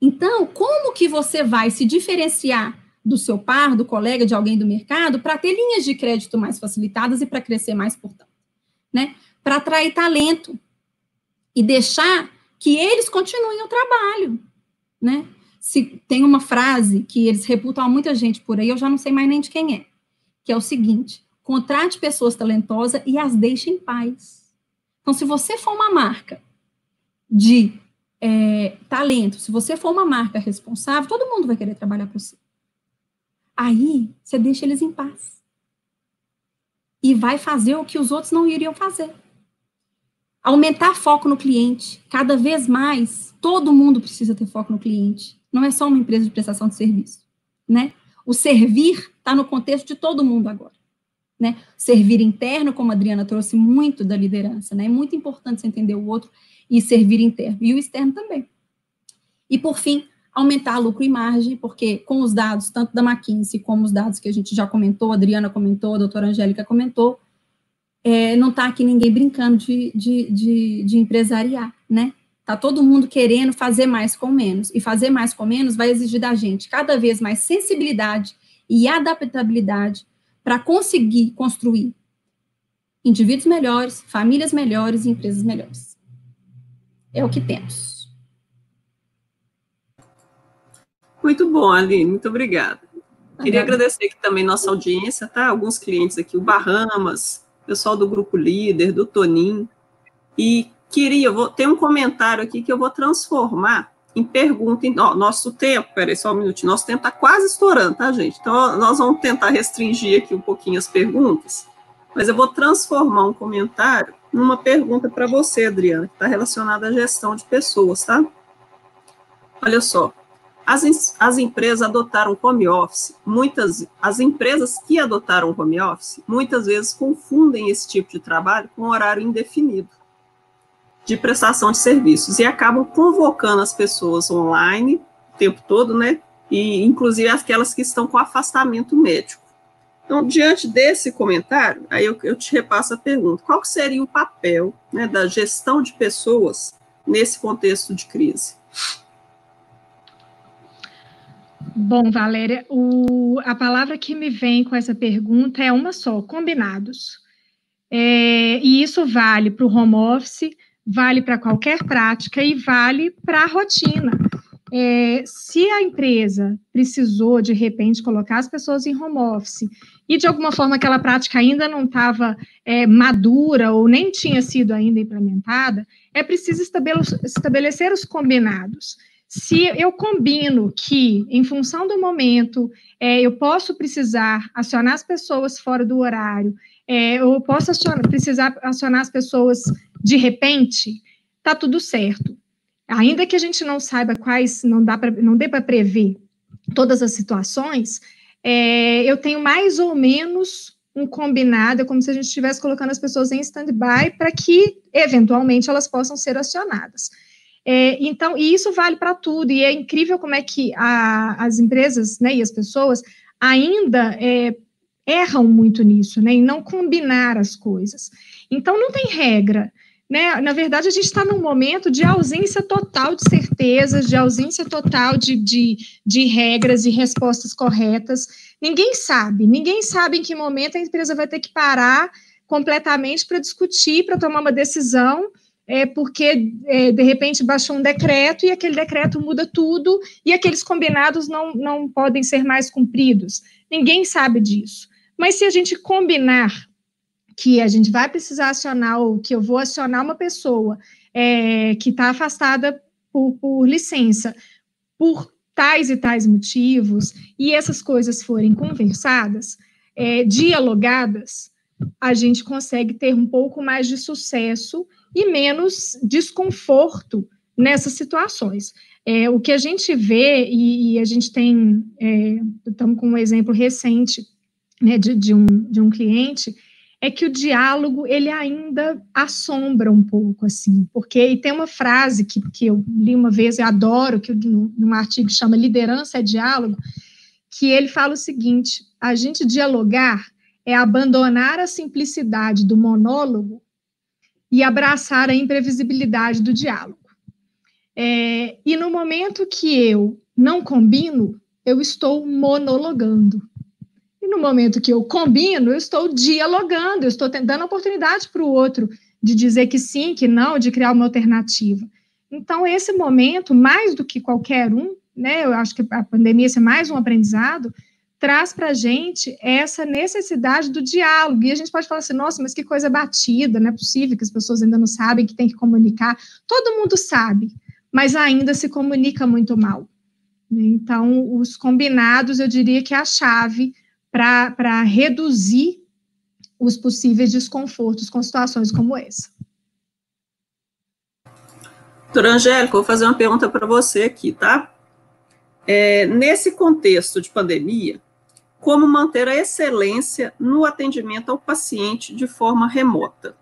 Então, como que você vai se diferenciar do seu par, do colega, de alguém do mercado, para ter linhas de crédito mais facilitadas e para crescer mais, portanto, né? Para atrair talento e deixar que eles continuem o trabalho, né? Se tem uma frase que eles reputam a muita gente por aí, eu já não sei mais nem de quem é, que é o seguinte: contrate pessoas talentosas e as deixe em paz. Então, se você for uma marca de é, talento, se você for uma marca responsável, todo mundo vai querer trabalhar para você. Aí você deixa eles em paz. E vai fazer o que os outros não iriam fazer. Aumentar foco no cliente. Cada vez mais, todo mundo precisa ter foco no cliente. Não é só uma empresa de prestação de serviço, né? O servir está no contexto de todo mundo agora, né? Servir interno, como a Adriana trouxe muito da liderança, né? É muito importante você entender o outro e servir interno. E o externo também. E, por fim, aumentar lucro e margem, porque com os dados, tanto da McKinsey como os dados que a gente já comentou, a Adriana comentou, a doutora Angélica comentou, é, não está aqui ninguém brincando de, de, de, de empresariar, né? Está todo mundo querendo fazer mais com menos, e fazer mais com menos vai exigir da gente cada vez mais sensibilidade e adaptabilidade para conseguir construir indivíduos melhores, famílias melhores e empresas melhores. É o que temos. Muito bom, Aline, muito obrigada. Queria agradecer aqui também nossa audiência, tá? Alguns clientes aqui, o Bahamas, pessoal do Grupo Líder, do Tonim. E queria, vou ter um comentário aqui que eu vou transformar em pergunta. Em, ó, nosso tempo, peraí só um minutinho, nosso tempo está quase estourando, tá, gente? Então, nós vamos tentar restringir aqui um pouquinho as perguntas, mas eu vou transformar um comentário numa pergunta para você, Adriana, que está relacionada à gestão de pessoas, tá? Olha só, as, as empresas adotaram home office, muitas, as empresas que adotaram home office, muitas vezes confundem esse tipo de trabalho com horário indefinido de prestação de serviços e acabam convocando as pessoas online o tempo todo, né? E inclusive aquelas que estão com afastamento médico. Então, diante desse comentário, aí eu, eu te repasso a pergunta: qual seria o papel né, da gestão de pessoas nesse contexto de crise? Bom, Valéria, o, a palavra que me vem com essa pergunta é uma só: combinados. É, e isso vale para o home office, vale para qualquer prática e vale para a rotina. É, se a empresa precisou, de repente, colocar as pessoas em home office e, de alguma forma, aquela prática ainda não estava é, madura ou nem tinha sido ainda implementada, é preciso estabelecer os combinados. Se eu combino que, em função do momento, é, eu posso precisar acionar as pessoas fora do horário, é, eu posso acionar, precisar acionar as pessoas de repente, tá tudo certo. Ainda que a gente não saiba quais, não dá para, não dê para prever todas as situações, é, eu tenho mais ou menos um combinado, é como se a gente estivesse colocando as pessoas em stand-by para que, eventualmente, elas possam ser acionadas. É, então, e isso vale para tudo, e é incrível como é que a, as empresas né, e as pessoas ainda é, erram muito nisso, né, em não combinar as coisas. Então, não tem regra. Né? Na verdade, a gente está num momento de ausência total de certezas, de ausência total de, de, de regras e respostas corretas. Ninguém sabe, ninguém sabe em que momento a empresa vai ter que parar completamente para discutir, para tomar uma decisão é porque é, de repente baixou um decreto e aquele decreto muda tudo e aqueles combinados não, não podem ser mais cumpridos. Ninguém sabe disso. Mas se a gente combinar que a gente vai precisar acionar ou que eu vou acionar uma pessoa é, que está afastada por, por licença, por tais e tais motivos, e essas coisas forem conversadas, é, dialogadas, a gente consegue ter um pouco mais de sucesso e menos desconforto nessas situações. É, o que a gente vê, e, e a gente tem, é, estamos com um exemplo recente né, de, de, um, de um cliente, é que o diálogo, ele ainda assombra um pouco, assim, porque, e tem uma frase que, que eu li uma vez, eu adoro, que num artigo chama Liderança é Diálogo, que ele fala o seguinte, a gente dialogar é abandonar a simplicidade do monólogo e abraçar a imprevisibilidade do diálogo. É, e no momento que eu não combino, eu estou monologando. No momento que eu combino, eu estou dialogando, eu estou dando oportunidade para o outro de dizer que sim, que não, de criar uma alternativa. Então, esse momento, mais do que qualquer um, né, eu acho que a pandemia é mais um aprendizado, traz para a gente essa necessidade do diálogo. E a gente pode falar assim, nossa, mas que coisa batida, não é possível que as pessoas ainda não sabem que tem que comunicar. Todo mundo sabe, mas ainda se comunica muito mal. Então, os combinados, eu diria que é a chave para reduzir os possíveis desconfortos com situações como essa. Doutora Angélica, vou fazer uma pergunta para você aqui, tá? É, nesse contexto de pandemia, como manter a excelência no atendimento ao paciente de forma remota?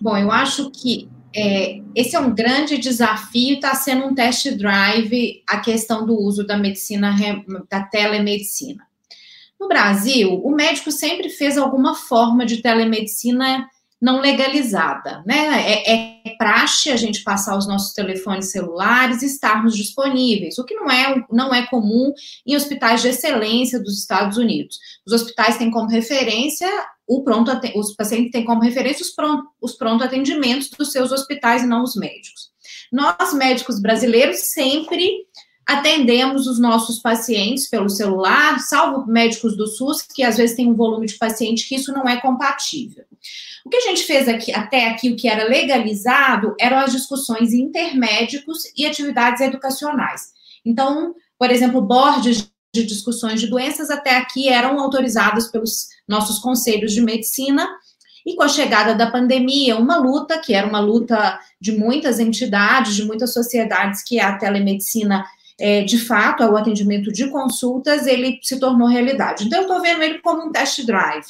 Bom, eu acho que é, esse é um grande desafio, está sendo um test drive a questão do uso da medicina, da telemedicina. No Brasil, o médico sempre fez alguma forma de telemedicina não legalizada, né? É, é praxe a gente passar os nossos telefones celulares e estarmos disponíveis, o que não é, não é comum em hospitais de excelência dos Estados Unidos. Os hospitais têm como referência o pronto, os pacientes têm como referência os pronto, os pronto atendimentos dos seus hospitais e não os médicos. Nós, médicos brasileiros, sempre atendemos os nossos pacientes pelo celular, salvo médicos do SUS, que às vezes tem um volume de paciente que isso não é compatível. O que a gente fez aqui, até aqui, o que era legalizado, eram as discussões intermédicos e atividades educacionais. Então, por exemplo, bordes de discussões de doenças até aqui eram autorizadas pelos nossos conselhos de medicina. E com a chegada da pandemia, uma luta, que era uma luta de muitas entidades, de muitas sociedades, que é a telemedicina é, de fato, o atendimento de consultas, ele se tornou realidade. Então, eu estou vendo ele como um test drive.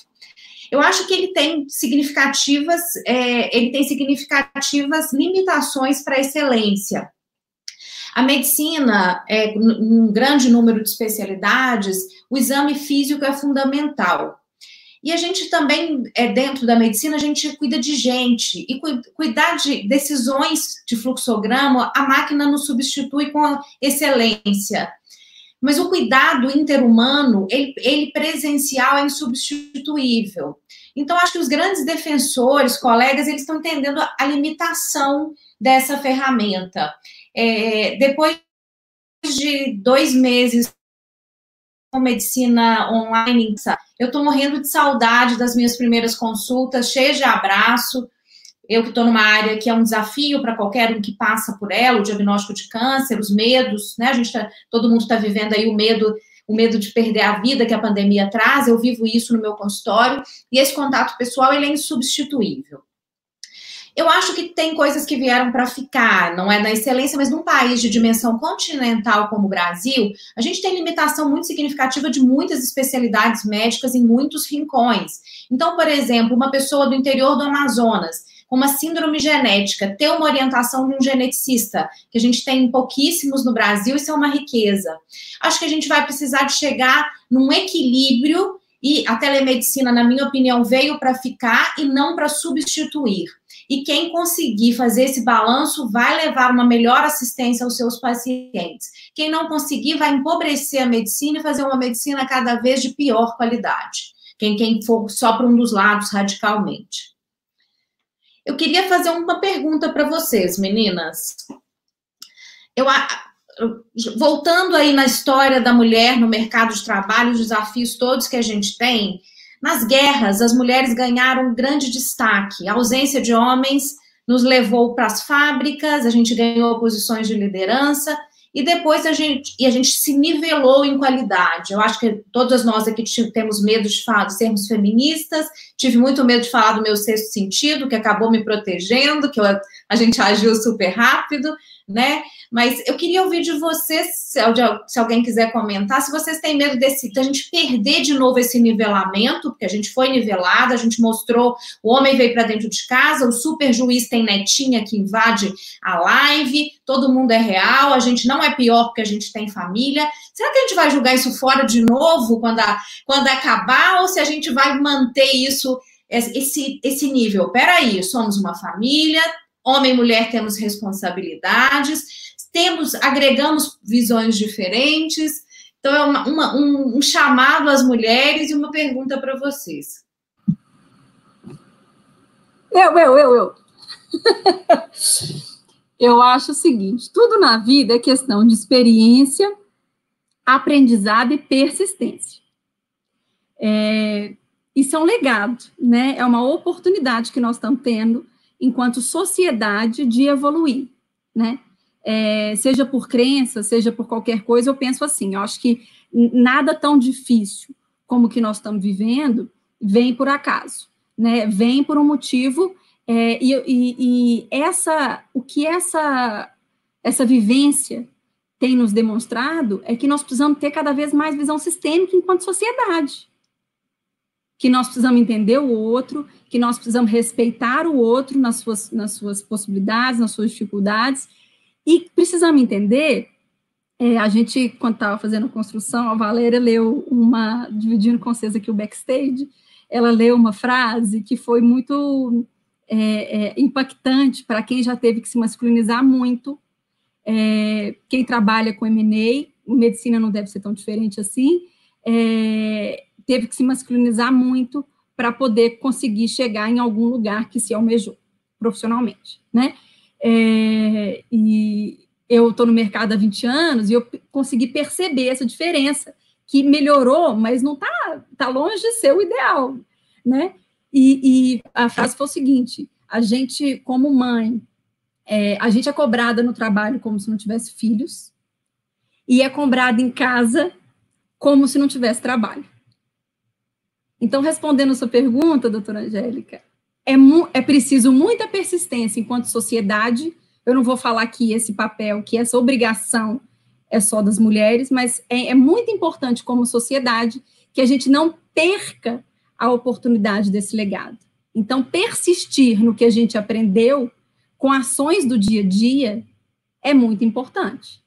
Eu acho que ele tem significativas, é, ele tem significativas limitações para a excelência. A medicina, é, um grande número de especialidades, o exame físico é fundamental. E a gente também, é, dentro da medicina, a gente cuida de gente. E cu cuidar de decisões de fluxograma, a máquina nos substitui com excelência. Mas o cuidado interhumano, ele, ele presencial é insubstituível. Então, acho que os grandes defensores, colegas, eles estão entendendo a limitação dessa ferramenta. É, depois de dois meses medicina online, eu estou morrendo de saudade das minhas primeiras consultas, cheia de abraço. Eu que estou numa área que é um desafio para qualquer um que passa por ela, o diagnóstico de câncer, os medos, né? A gente tá, todo mundo está vivendo aí o medo, o medo de perder a vida que a pandemia traz. Eu vivo isso no meu consultório e esse contato pessoal ele é insubstituível. Eu acho que tem coisas que vieram para ficar, não é na excelência, mas num país de dimensão continental como o Brasil, a gente tem limitação muito significativa de muitas especialidades médicas em muitos rincões. Então, por exemplo, uma pessoa do interior do Amazonas com uma síndrome genética, ter uma orientação de um geneticista, que a gente tem pouquíssimos no Brasil, isso é uma riqueza. Acho que a gente vai precisar de chegar num equilíbrio e a telemedicina, na minha opinião, veio para ficar e não para substituir. E quem conseguir fazer esse balanço vai levar uma melhor assistência aos seus pacientes. Quem não conseguir vai empobrecer a medicina e fazer uma medicina cada vez de pior qualidade. Quem, quem for só para um dos lados radicalmente. Eu queria fazer uma pergunta para vocês, meninas. Eu, voltando aí na história da mulher no mercado de trabalho, os desafios todos que a gente tem, nas guerras, as mulheres ganharam grande destaque. A ausência de homens nos levou para as fábricas, a gente ganhou posições de liderança e depois a gente e a gente se nivelou em qualidade. Eu acho que todas nós aqui temos medo de, falar, de sermos feministas. Tive muito medo de falar do meu sexto sentido, que acabou me protegendo, que eu, a gente agiu super rápido, né? Mas eu queria ouvir de vocês, se, alguém quiser comentar, se vocês têm medo desse, da gente perder de novo esse nivelamento, porque a gente foi nivelada, a gente mostrou, o homem veio para dentro de casa, o super juiz tem netinha que invade a live, todo mundo é real, a gente não é pior porque a gente tem família. Será que a gente vai julgar isso fora de novo quando, a, quando acabar, ou se a gente vai manter isso, esse, esse nível? Peraí, somos uma família, homem e mulher temos responsabilidades temos, agregamos visões diferentes. Então, é uma, uma, um, um chamado às mulheres e uma pergunta para vocês. Eu, eu, eu, eu. eu acho o seguinte: tudo na vida é questão de experiência, aprendizado e persistência. É, isso é um legado, né? É uma oportunidade que nós estamos tendo enquanto sociedade de evoluir, né? É, seja por crença, seja por qualquer coisa, eu penso assim, eu acho que nada tão difícil como o que nós estamos vivendo vem por acaso, né? Vem por um motivo é, e, e, e, essa, o que essa essa vivência tem nos demonstrado é que nós precisamos ter cada vez mais visão sistêmica enquanto sociedade, que nós precisamos entender o outro, que nós precisamos respeitar o outro nas suas nas suas possibilidades, nas suas dificuldades e precisamos entender, é, a gente, quando estava fazendo construção, a Valéria leu uma, dividindo com vocês aqui o backstage, ela leu uma frase que foi muito é, é, impactante para quem já teve que se masculinizar muito. É, quem trabalha com M&A, medicina não deve ser tão diferente assim, é, teve que se masculinizar muito para poder conseguir chegar em algum lugar que se almejou profissionalmente, né? É, e eu estou no mercado há 20 anos e eu consegui perceber essa diferença, que melhorou, mas não está tá longe de ser o ideal, né? E, e, a frase foi o seguinte: a gente, como mãe, é, a gente é cobrada no trabalho como se não tivesse filhos, e é cobrada em casa como se não tivesse trabalho. Então, respondendo a sua pergunta, doutora Angélica, é, é preciso muita persistência enquanto sociedade. Eu não vou falar que esse papel, que essa obrigação é só das mulheres, mas é, é muito importante como sociedade que a gente não perca a oportunidade desse legado. Então, persistir no que a gente aprendeu com ações do dia a dia é muito importante,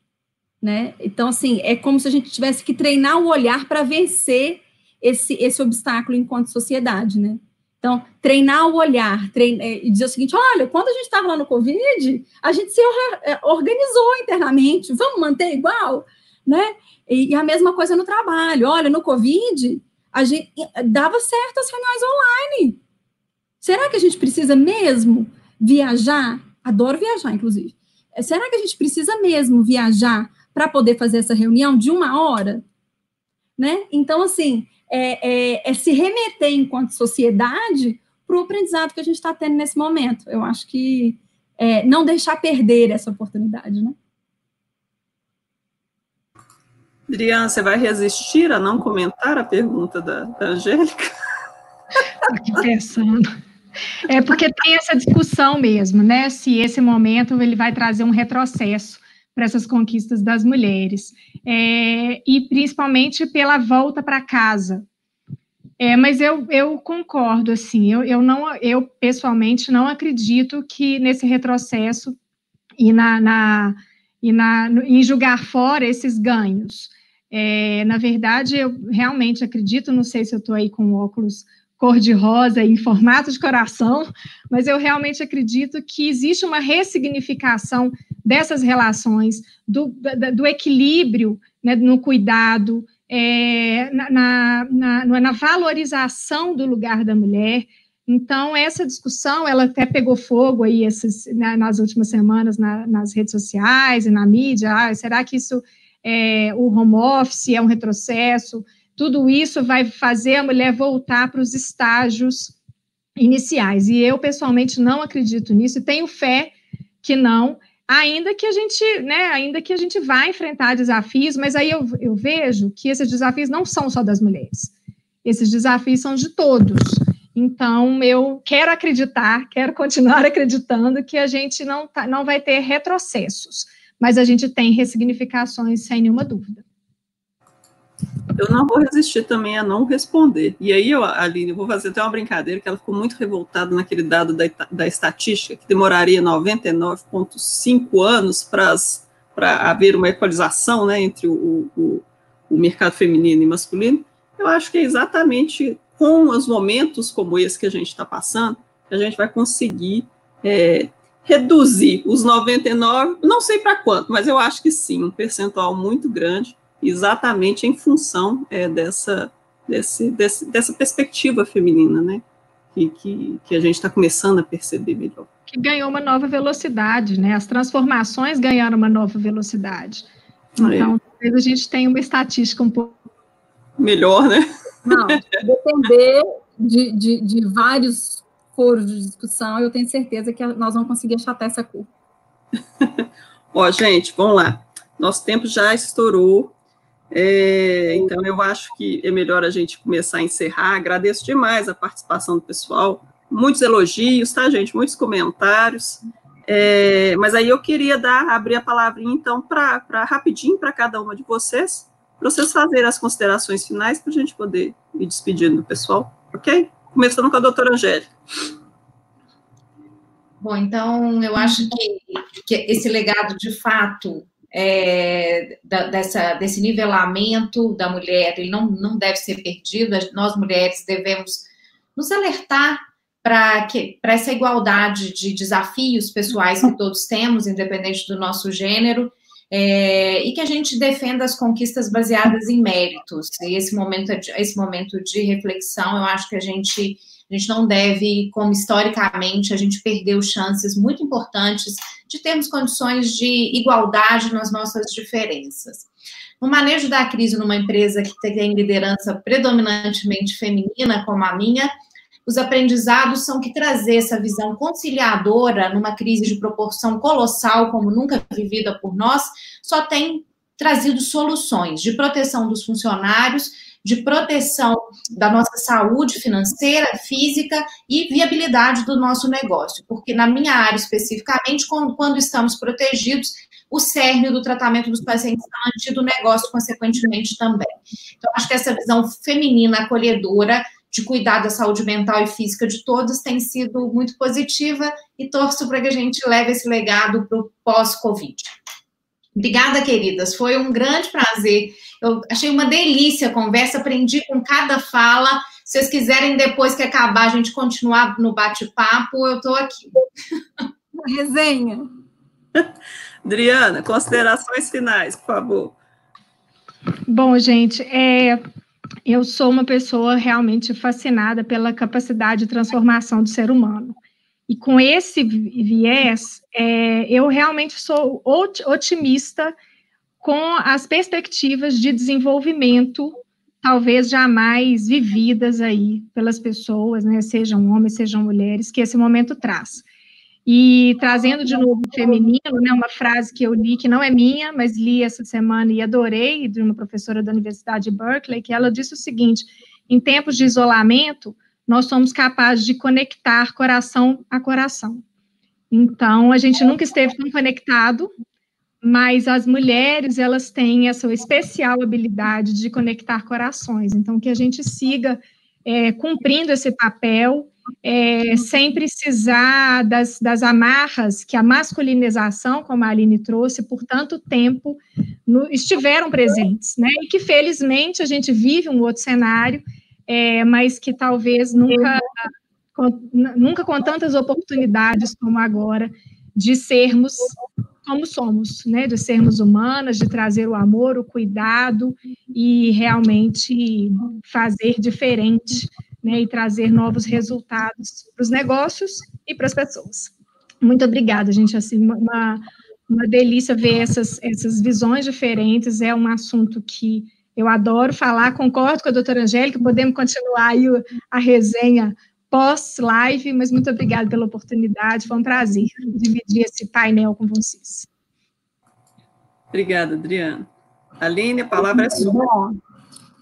né? Então, assim, é como se a gente tivesse que treinar o olhar para vencer esse, esse obstáculo enquanto sociedade, né? Então, treinar o olhar treinar, e dizer o seguinte: olha, quando a gente estava lá no Covid, a gente se é, organizou internamente, vamos manter igual, né? E, e, a mesma coisa no trabalho. Olha, no Covid, a gente dava certo as reuniões online. Será que a gente precisa mesmo viajar? Adoro viajar, inclusive. É, será que a gente precisa mesmo viajar para poder fazer essa reunião de uma hora? Né? Então, assim, é, é, é se remeter enquanto sociedade para o aprendizado que a gente está tendo nesse momento. Eu acho que é, não deixar perder essa oportunidade, né? Adriana, você vai resistir a não comentar a pergunta da, da Angélica? Aqui pensando. É porque tem essa discussão mesmo, né? Se esse momento ele vai trazer um retrocesso para essas conquistas das mulheres, é, e principalmente pela volta para casa. É, mas eu, eu concordo, assim, eu, eu, não, eu pessoalmente não acredito que nesse retrocesso e, na, na e na, em julgar fora esses ganhos. É, na verdade, eu realmente acredito, não sei se eu estou aí com óculos cor-de-rosa em formato de coração, mas eu realmente acredito que existe uma ressignificação dessas relações, do, do, do equilíbrio né, no cuidado, é, na, na, na, na, valorização do lugar da mulher. Então, essa discussão, ela até pegou fogo aí essas, nas últimas semanas nas redes sociais e na mídia. Ah, será que isso, é, o home office é um retrocesso? Tudo isso vai fazer a mulher voltar para os estágios iniciais. E eu, pessoalmente, não acredito nisso, e tenho fé que não, ainda que a gente, né, ainda que a gente vá enfrentar desafios, mas aí eu, eu vejo que esses desafios não são só das mulheres, esses desafios são de todos. Então, eu quero acreditar, quero continuar acreditando que a gente não, tá, não vai ter retrocessos, mas a gente tem ressignificações, sem nenhuma dúvida eu não vou resistir também a não responder. E aí, eu, Aline, eu vou fazer até uma brincadeira, que ela ficou muito revoltada naquele dado da, da estatística, que demoraria 99,5 anos para haver uma equalização né, entre o, o, o mercado feminino e masculino. Eu acho que é exatamente com os momentos como esse que a gente está passando, que a gente vai conseguir é, reduzir os 99, não sei para quanto, mas eu acho que sim, um percentual muito grande exatamente em função é, dessa, desse, desse, dessa perspectiva feminina, né? Que, que, que a gente está começando a perceber melhor. Que ganhou uma nova velocidade, né? As transformações ganharam uma nova velocidade. É. Então, talvez a gente tenha uma estatística um pouco. Melhor, né? Não, depender de, de, de vários foros de discussão, eu tenho certeza que nós vamos conseguir achatar essa curva. Ó, gente, vamos lá. Nosso tempo já estourou. É, então, eu acho que é melhor a gente começar a encerrar. Agradeço demais a participação do pessoal. Muitos elogios, tá, gente? Muitos comentários. É, mas aí eu queria dar, abrir a palavrinha, então, para rapidinho para cada uma de vocês, para vocês fazerem as considerações finais, para a gente poder ir despedindo do pessoal, ok? Começando com a doutora Angélica. Bom, então, eu acho que, que esse legado, de fato, é, da, dessa, desse nivelamento da mulher, ele não, não deve ser perdido. Nós, mulheres, devemos nos alertar para essa igualdade de desafios pessoais que todos temos, independente do nosso gênero, é, e que a gente defenda as conquistas baseadas em méritos. E esse momento, esse momento de reflexão, eu acho que a gente a gente não deve, como historicamente, a gente perdeu chances muito importantes de termos condições de igualdade nas nossas diferenças. No manejo da crise numa empresa que tem liderança predominantemente feminina, como a minha, os aprendizados são que trazer essa visão conciliadora numa crise de proporção colossal, como nunca vivida por nós, só tem trazido soluções de proteção dos funcionários de proteção da nossa saúde financeira, física e viabilidade do nosso negócio. Porque na minha área especificamente, quando estamos protegidos, o cerne do tratamento dos pacientes está mantido, o negócio, consequentemente, também. Então, acho que essa visão feminina acolhedora de cuidar da saúde mental e física de todos tem sido muito positiva e torço para que a gente leve esse legado para o pós-Covid. Obrigada, queridas. Foi um grande prazer. Eu achei uma delícia a conversa, aprendi com cada fala. Se vocês quiserem, depois que acabar, a gente continuar no bate-papo, eu estou aqui. Resenha. Adriana, considerações finais, por favor. Bom, gente, é, eu sou uma pessoa realmente fascinada pela capacidade de transformação do ser humano. E com esse viés, é, eu realmente sou otimista com as perspectivas de desenvolvimento, talvez jamais vividas aí pelas pessoas, né, sejam homens, sejam mulheres, que esse momento traz. E trazendo de novo o feminino, né, uma frase que eu li, que não é minha, mas li essa semana e adorei, de uma professora da Universidade de Berkeley, que ela disse o seguinte: em tempos de isolamento, nós somos capazes de conectar coração a coração. Então, a gente nunca esteve tão conectado, mas as mulheres, elas têm essa especial habilidade de conectar corações. Então, que a gente siga é, cumprindo esse papel é, sem precisar das, das amarras que a masculinização, como a Aline trouxe, por tanto tempo no, estiveram presentes, né? E que felizmente a gente vive um outro cenário, é, mas que talvez nunca, com, nunca com tantas oportunidades como agora de sermos como somos, né? De sermos humanas, de trazer o amor, o cuidado e realmente fazer diferente né, e trazer novos resultados para os negócios e para as pessoas. Muito obrigada, gente. Assim, uma, uma delícia ver essas, essas visões diferentes. É um assunto que eu adoro falar. Concordo com a doutora Angélica. Podemos continuar aí a resenha pós-live, mas muito obrigada pela oportunidade. Foi um prazer dividir esse painel com vocês. Obrigada, Adriana. Aline, a palavra é sua.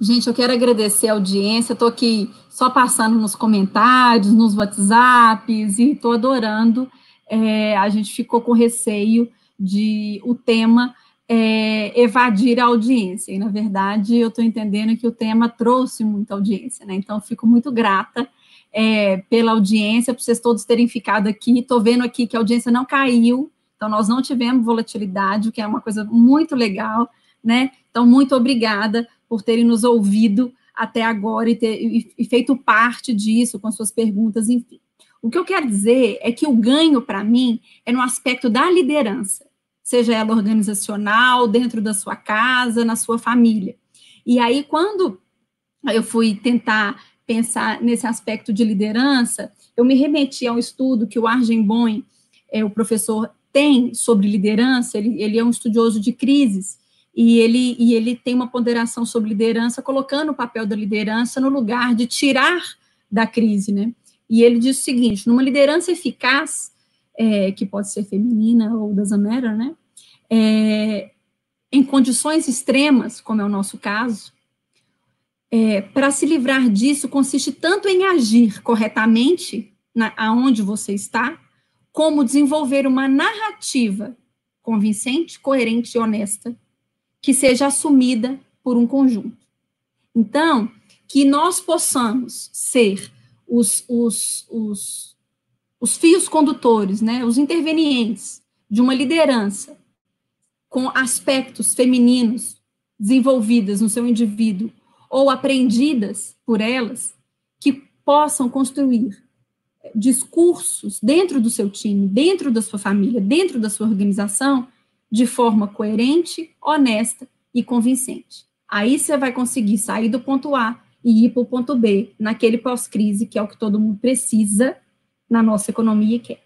Gente, eu quero agradecer a audiência. Estou aqui só passando nos comentários, nos WhatsApps, e estou adorando. É, a gente ficou com receio de o tema é, evadir a audiência. E, na verdade, eu estou entendendo que o tema trouxe muita audiência, né? Então, fico muito grata é, pela audiência, por vocês todos terem ficado aqui. Estou vendo aqui que a audiência não caiu, então nós não tivemos volatilidade, o que é uma coisa muito legal, né? Então, muito obrigada por terem nos ouvido até agora e, ter, e, e feito parte disso com suas perguntas, enfim. O que eu quero dizer é que o ganho, para mim, é no aspecto da liderança, seja ela organizacional, dentro da sua casa, na sua família. E aí, quando eu fui tentar pensar nesse aspecto de liderança, eu me remeti a um estudo que o Arjen Boyn, é, o professor, tem sobre liderança, ele, ele é um estudioso de crises, e ele, e ele tem uma ponderação sobre liderança, colocando o papel da liderança no lugar de tirar da crise, né? E ele diz o seguinte: numa liderança eficaz, é, que pode ser feminina ou da Zamera, né? É, em condições extremas, como é o nosso caso, é, para se livrar disso consiste tanto em agir corretamente na, aonde você está, como desenvolver uma narrativa convincente, coerente e honesta que seja assumida por um conjunto. Então, que nós possamos ser os, os, os, os fios condutores, né, os intervenientes de uma liderança com aspectos femininos desenvolvidas no seu indivíduo ou aprendidas por elas, que possam construir discursos dentro do seu time, dentro da sua família, dentro da sua organização, de forma coerente, honesta e convincente. Aí você vai conseguir sair do ponto A e ir para o ponto B, naquele pós-crise, que é o que todo mundo precisa na nossa economia e quer.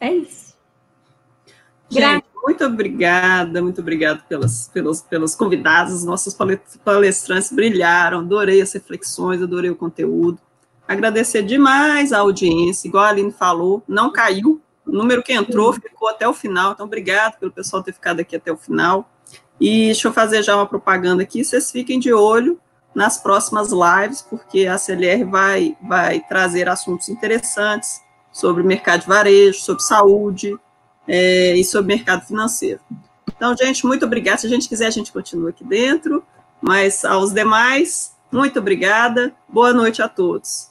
É isso. Gente, muito obrigada, muito obrigada pelas, pelos, pelos convidados, nossos palestrantes brilharam, adorei as reflexões, adorei o conteúdo. Agradecer demais a audiência, igual a Aline falou, não caiu, o número que entrou ficou até o final, então obrigado pelo pessoal ter ficado aqui até o final. E deixa eu fazer já uma propaganda aqui, vocês fiquem de olho nas próximas lives, porque a CLR vai, vai trazer assuntos interessantes sobre mercado de varejo, sobre saúde é, e sobre mercado financeiro. Então, gente, muito obrigada. Se a gente quiser, a gente continua aqui dentro, mas aos demais, muito obrigada. Boa noite a todos.